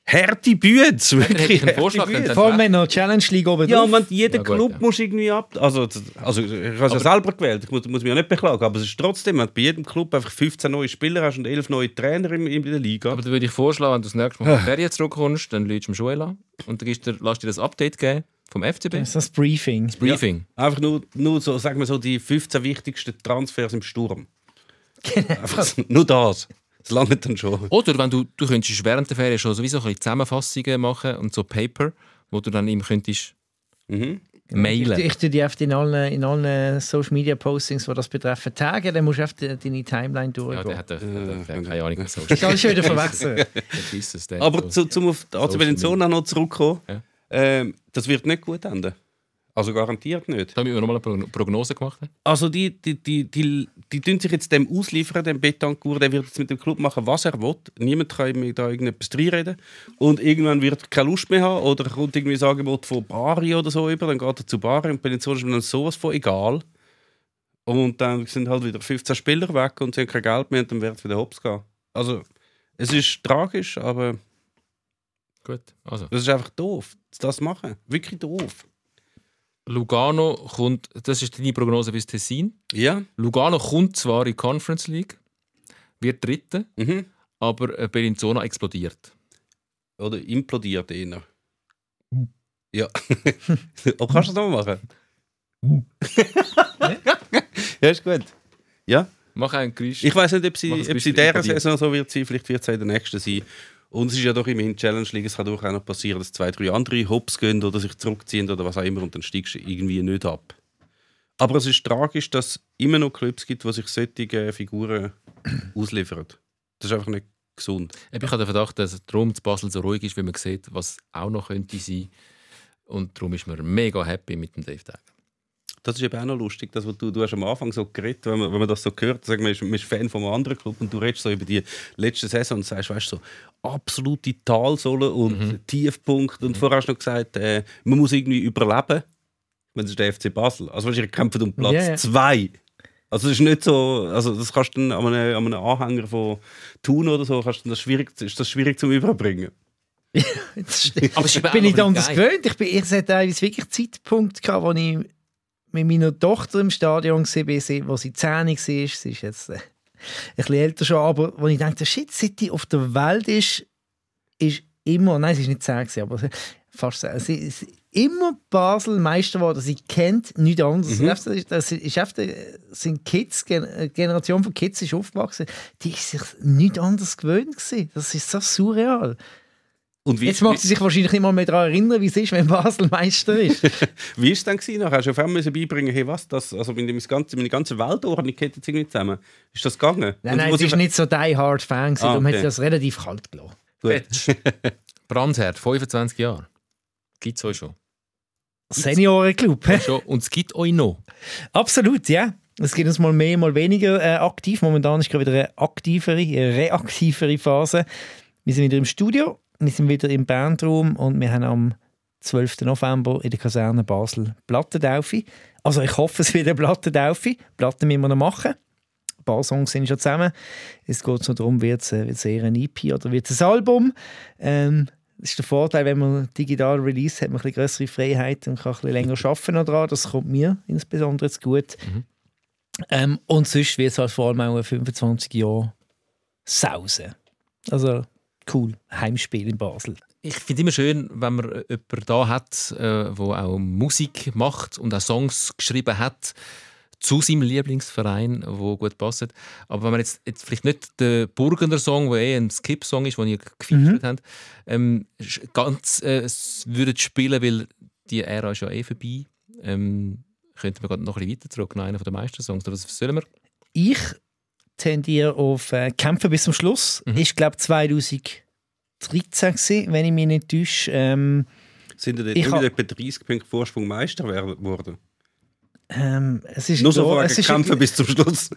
harte Bütz, hätte wirklich Vorschlag, Vor allem, wenn noch Challenge League oben Ja, drauf. man, jeder Ja, gut, Club ja. muss irgendwie ab. Also, also ich habe es ja selber gewählt, ich muss, muss mich ja nicht beklagen. Aber es ist trotzdem, wenn du bei jedem Club einfach 15 neue Spieler hast und 11 neue Trainer in, in der Liga. Aber dann würde ich vorschlagen, wenn du das nächste Mal Ah. von der Ferien zurückkommst, dann lädst du Joel an und dann du, lass dir das Update geben vom FCB. Das ist das Briefing. Briefing. Einfach nur, nur so, sagen wir so, die 15 wichtigsten Transfers im Sturm. Einfach so, nur das. Das lange dann schon. Oder wenn du, du könntest während der Ferien schon sowieso ein bisschen Zusammenfassungen machen und so Paper, wo du dann ihm könntest Mhm. mailen. Ich, ich tue die oft in allen, in allen Social Media Postings, die das betreffen, taggen. Dann musst du einfach deine Timeline ja, durchgehen. der hat, der, der, der, Äh, keine Ahnung, was so das ist schon wieder verwechseln. Aber zu, zum auf die auch noch zurückkommen, Ja. ähm, das wird nicht gut enden. Also garantiert nicht. Damit wir nochmal eine Progn- Prognose gemacht haben. Also die, die, die, die, die tun sich jetzt dem ausliefern, dem Betancourt, der wird jetzt mit dem Club machen, was er will. Niemand kann ihm da irgendetwas reinreden. Und irgendwann wird er keine Lust mehr haben oder kommt irgendwie ein Angebot von Bari oder so über, dann geht er zu Bari und Benedizion ist mir dann sowas von egal. Und dann sind halt wieder 15 Spieler weg und sie haben kein Geld mehr und dann wird es wieder hops gehen. Also es ist tragisch, aber Gut, also. es ist einfach doof, das zu machen. Wirklich doof. Lugano kommt, das ist deine Prognose fürs Tessin. Ja. Lugano kommt zwar in die Conference League, wird Dritte, Mhm. aber äh, Bellinzona explodiert. Oder implodiert eher. Ja. Aber kannst du das nochmal machen? ja, ist gut. Ja. Mach ein Geräusch. Ich weiß nicht, ob sie, ob sie in dieser. Saison so wird sein, vielleicht wird es in der nächsten sein. Und es ist ja doch immerhin Challenge League, es kann durchaus noch passieren, dass zwei, drei andere Hops gehen oder sich zurückziehen oder was auch immer und dann steigst du irgendwie nicht ab. Aber es ist tragisch, dass es immer noch Clubs gibt, die sich solche Figuren ausliefern. Das ist einfach nicht gesund. Ich habe den Verdacht, dass darum zu Basel so ruhig ist, weil man sieht, was auch noch könnte sein. Und darum ist man mega happy mit dem Dave Tag. Das ist eben auch noch lustig, das, was du, du hast am Anfang so geredet, wenn man, wenn man das so hört, sagt man, man ist, man ist Fan von einem anderen Club und du redest so über die letzte Saison und sagst, weißt du, so absolute Talsohle und Tiefpunkt und vorher hast du noch gesagt, äh, man muss irgendwie überleben. Wenn es ist der FC Basel. Also weißt, du, ihr kämpft um Platz ja. zwei. Also es ist nicht so, also das kannst du dann an einem, an einem Anhänger von Thun oder so, kannst du das schwierig, ist das schwierig zum überbringen. Das stimmt. Aber eben bin ich noch anders gewöhnt. Ich, bin, ich hatte teilweise wirklich Zeitpunkt, gehabt, wo ich mit meiner Tochter im Stadion war, wo sie 10 war. Sie ist jetzt äh, ein bisschen älter schon, aber wo ich dachte, shit, seit die auf der Welt ist, ist immer, nein, sie ist nicht 10 gewesen, aber fast 10. Sie, sie, immer Basel Meister geworden. Sie kennt nichts anderes. Ist, das ist einfach, äh, sind Kids, eine Generation von Kids ist aufgewachsen, die ist sich nichts anderes gewöhnt gewesen. Das ist so surreal. Und wie, Jetzt mag sie sich wahrscheinlich nicht mal mehr daran erinnern, wie es ist, wenn Basel Meister ist. wie ist es dann gewesen? Hast du auf einmal müssen beibringen, hey, was, das, also meine, ganze, meine ganze Weltordnung geht jetzt irgendwie zusammen. Ist das gegangen? Nein, nein, sie ist nicht so die Hard Fan, gewesen, Ah, darum hat sie das relativ kalt gelassen. Fetsch. Brandherd, 25 Jahre. Gibt es euch schon. Seniorenclub. hä? schon. Und es gibt euch noch. Absolut, ja. Es gibt uns mal mehr, mal weniger äh, aktiv. Momentan ist gerade wieder eine aktivere, eine reaktivere Phase. Wir sind wieder im Studio, wir sind wieder im Bandraum und wir haben am 12. November in der Kaserne Basel Plattentaufe. Also ich hoffe, es wird eine Plattentaufe. Platten müssen wir noch machen. Ein paar Songs sind schon zusammen. Es geht so darum, wird es äh, eher ein EP oder wird es ein Album. Ähm, das ist der Vorteil, wenn man digital release, hat man ein bisschen größere Freiheit und kann ein bisschen länger arbeiten dran. Das kommt mir insbesondere zu gut. Ähm, und sonst wird es halt vor allem auch ein 25 Jahre Sausen. Also cool, Heimspiel in Basel. Ich finde immer schön, wenn man äh, jemanden da hat, äh, der auch Musik macht und auch Songs geschrieben hat zu seinem Lieblingsverein, wo gut passt. Aber wenn man jetzt, jetzt vielleicht nicht den Burgener Song, der eh ein Skip-Song ist, den ihr gefeatured habt, ähm, ganz äh, würdet spielen, weil die Ära ist ja eh vorbei, ähm, könnten wir gerade noch ein bisschen weiter zurück, noch einer der meisten Songs. Oder was sollen wir? Ich tendiere auf äh, Kämpfen bis zum Schluss. Mhm. Ich glaube 2013 gewesen, wenn ich mich nicht täusche. Ähm, Sind ihr dort hab- etwa 30 Punkte Vorsprung Meister geworden? ähm, es ist Nur so ist, kämpfen bis zum Schluss.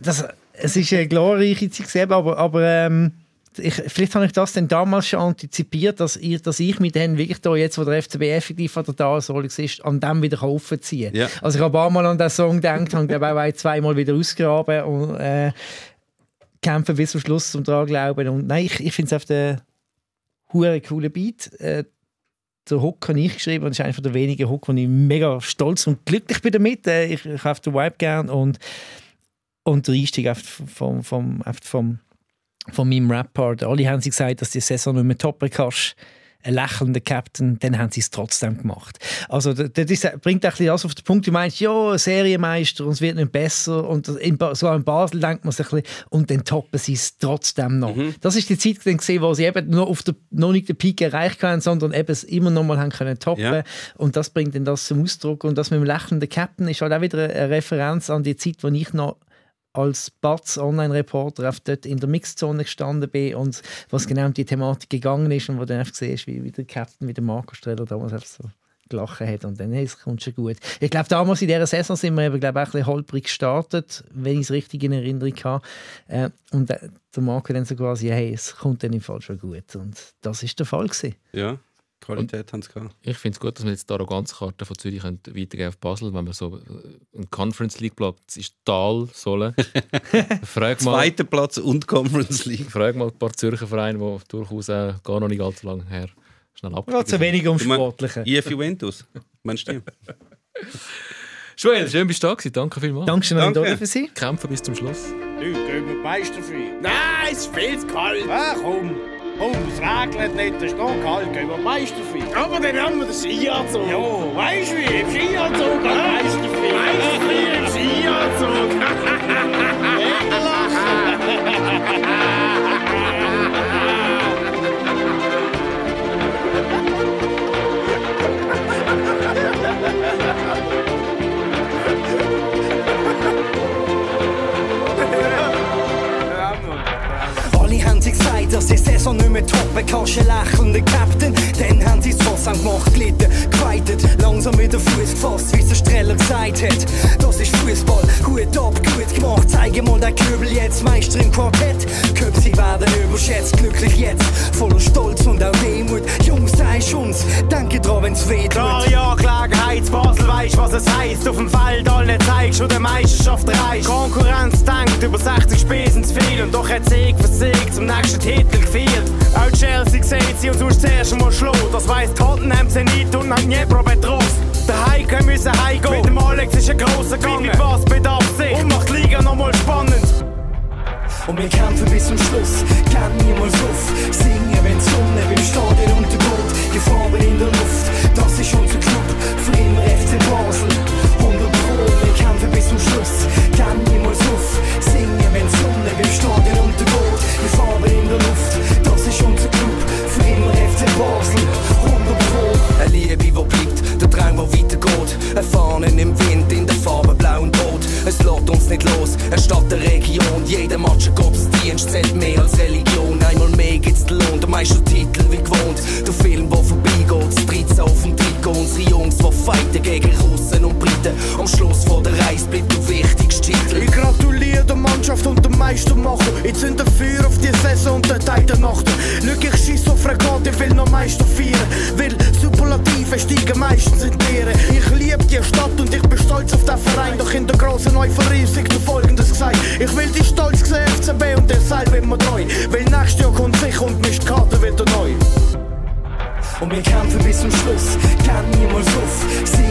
das, es ist eine glorreiche Zeit aber, aber ähm, ich, vielleicht habe ich das dann damals schon antizipiert, dass ich, dass ich mich dann wirklich da jetzt, wo der FCB effektiv an der Talsohle ist, an dem wieder aufziehen kann. Ja. Also ich habe ein paar Mal an diesen Song gedacht, habe glaube auch zweimal wieder ausgraben und äh, kämpfen bis zum Schluss zum dran glauben. Und nein, ich, ich finde es auf der hure coole Beat. Äh, der Hook habe ich geschrieben und das ist einer der wenigen Hook, wo ich mega stolz und glücklich bin damit. Äh, ich, ich habe den Vibe gern und, und der Einstieg vom, vom, vom, von meinem Rap-Part. Alle haben sie gesagt, dass die Saison nicht mehr toppen kannst. Ein lächelnder Captain, dann haben sie es trotzdem gemacht. Also das ist, bringt ein bisschen das auf den Punkt, du meinst, ja, Serienmeister und es wird nicht besser und in, sogar in Basel denkt man sich ein bisschen und dann toppen sie es trotzdem noch. Das ist die Zeit dann gesehen, wo sie eben noch, auf der, noch nicht den Peak erreicht haben, sondern eben es immer noch mal haben können toppen Ja. und das bringt dann das zum Ausdruck und das mit dem lächelnden Captain ist halt auch wieder eine Referenz an die Zeit, wo ich noch als Batz Online-Reporter auf dort in der Mixzone gestanden bin und was genau um die Thematik gegangen ist und wo dann einfach siehst, wie, wie der Captain, wie der Marco Streller damals so gelacht hat und dann, hey, es kommt schon gut. Ich glaube, damals in dieser Saison sind wir eben, glaube ich, ein bisschen holprig gestartet, wenn ich es richtig in Erinnerung habe. Äh, und äh, der Marco dann so quasi, hey, es kommt dann im Fall schon gut. Und das ist der Fall gewesen. Ja, Qualität haben sie gehabt. Ich finde es gut, dass wir jetzt die Arroganzkarte von Zürich können weitergeben auf Basel, wenn wir so äh, ein Conference League Platz ist Tal sollen. frag mal, Zweiter Platz und Conference League. frag mal ein paar Zürcher Vereine, die durchaus auch gar noch nicht allzu lange her schnell Gerade abgestiegen so sind. wenig um Du Sportliche. IF Juventus. Meinst du? Joel, schön bist du da gewesen. Danke vielmals. Dankeschön an Danke. für Sie. Kämpfen bis zum Schluss. Du, gehen wir Meisterfrei. Nein, es ist viel zu kalt. Ah, komm. Komm, es regnet nicht, es ist noch kalt, gehen wir Meisterfrei. Aber dann haben wir den Skianzug. Ja, weißt du wie? Im Skianzug an Meisterfrei. Meisterfrei im Skianzug. Alle haben sie gesagt, dass die Saison nicht mehr toppen kannst, ein lächelnder Captain. Dann haben sie es trotzdem gemacht, gelitten, gefightet, langsam mit dem Fuß gefasst, wie es der Streller gesagt hat. Das ist Fußball, Hut ab, gut gemacht, zeige mal den Köbel jetzt, Meister im Quartett. Köpfe, werden überschätzt, glücklich jetzt, voller Stolz und auch Demut. Jungs, ist uns, denke dran, wenn's weh tut. Klare Angelegenheit, Basel weiss, was es heisst. Auf dem Feld alle zeigst, schon der Meisterschaft reicht. Konkurrenz denkt, über 60 Spesen zu viel. Und doch hat Sieg für Sieg zum nächsten Titel gefehlt. Auch Chelsea sieht sie und sonst zuerst mal schlau. Das weiss Tottenham, Zenit und haben Dnipro betroffen. Der Heike müssen heimgehen. Mit dem Alex ist ein grosser Gang. Mit was bedarf sich und macht die Liga nochmal spannend. Und wir kämpfen bis zum Schluss, gern niemals auf. Singen, wenn die Sonne beim Stadion untergeht. Die Farben in der Luft, das ist unser Club. Für immer FC Basel. 100 Pro, wir kämpfen bis zum Schluss, Lohn, der Meistertitel wie gewohnt. Der Film, der vorbeigeht, das 13 auf dem Trikot. Unsere Jungs, die fighten gegen Russen und Briten. Am Schluss von der Reise bleibt der wichtigste Titel. Ich gratuliere der Mannschaft und dem Meistermacher. Ich zünde Feuer auf die Saison und den Teil der Nacht. Schau, ich schiess auf Regat, ich will noch Meister feiern. Weil Superlative steigen meistens in die Ehre. Ich liebe die Stadt und ich bin stolz auf den Verein. Doch in der großen Euphorie ist dir folgendes gesagt. Ich will die stolz sehen, FCB und der Seil immer treu. Weil nächstes Jahr kommt sicher und mischt kämpfen bis zum Schluss,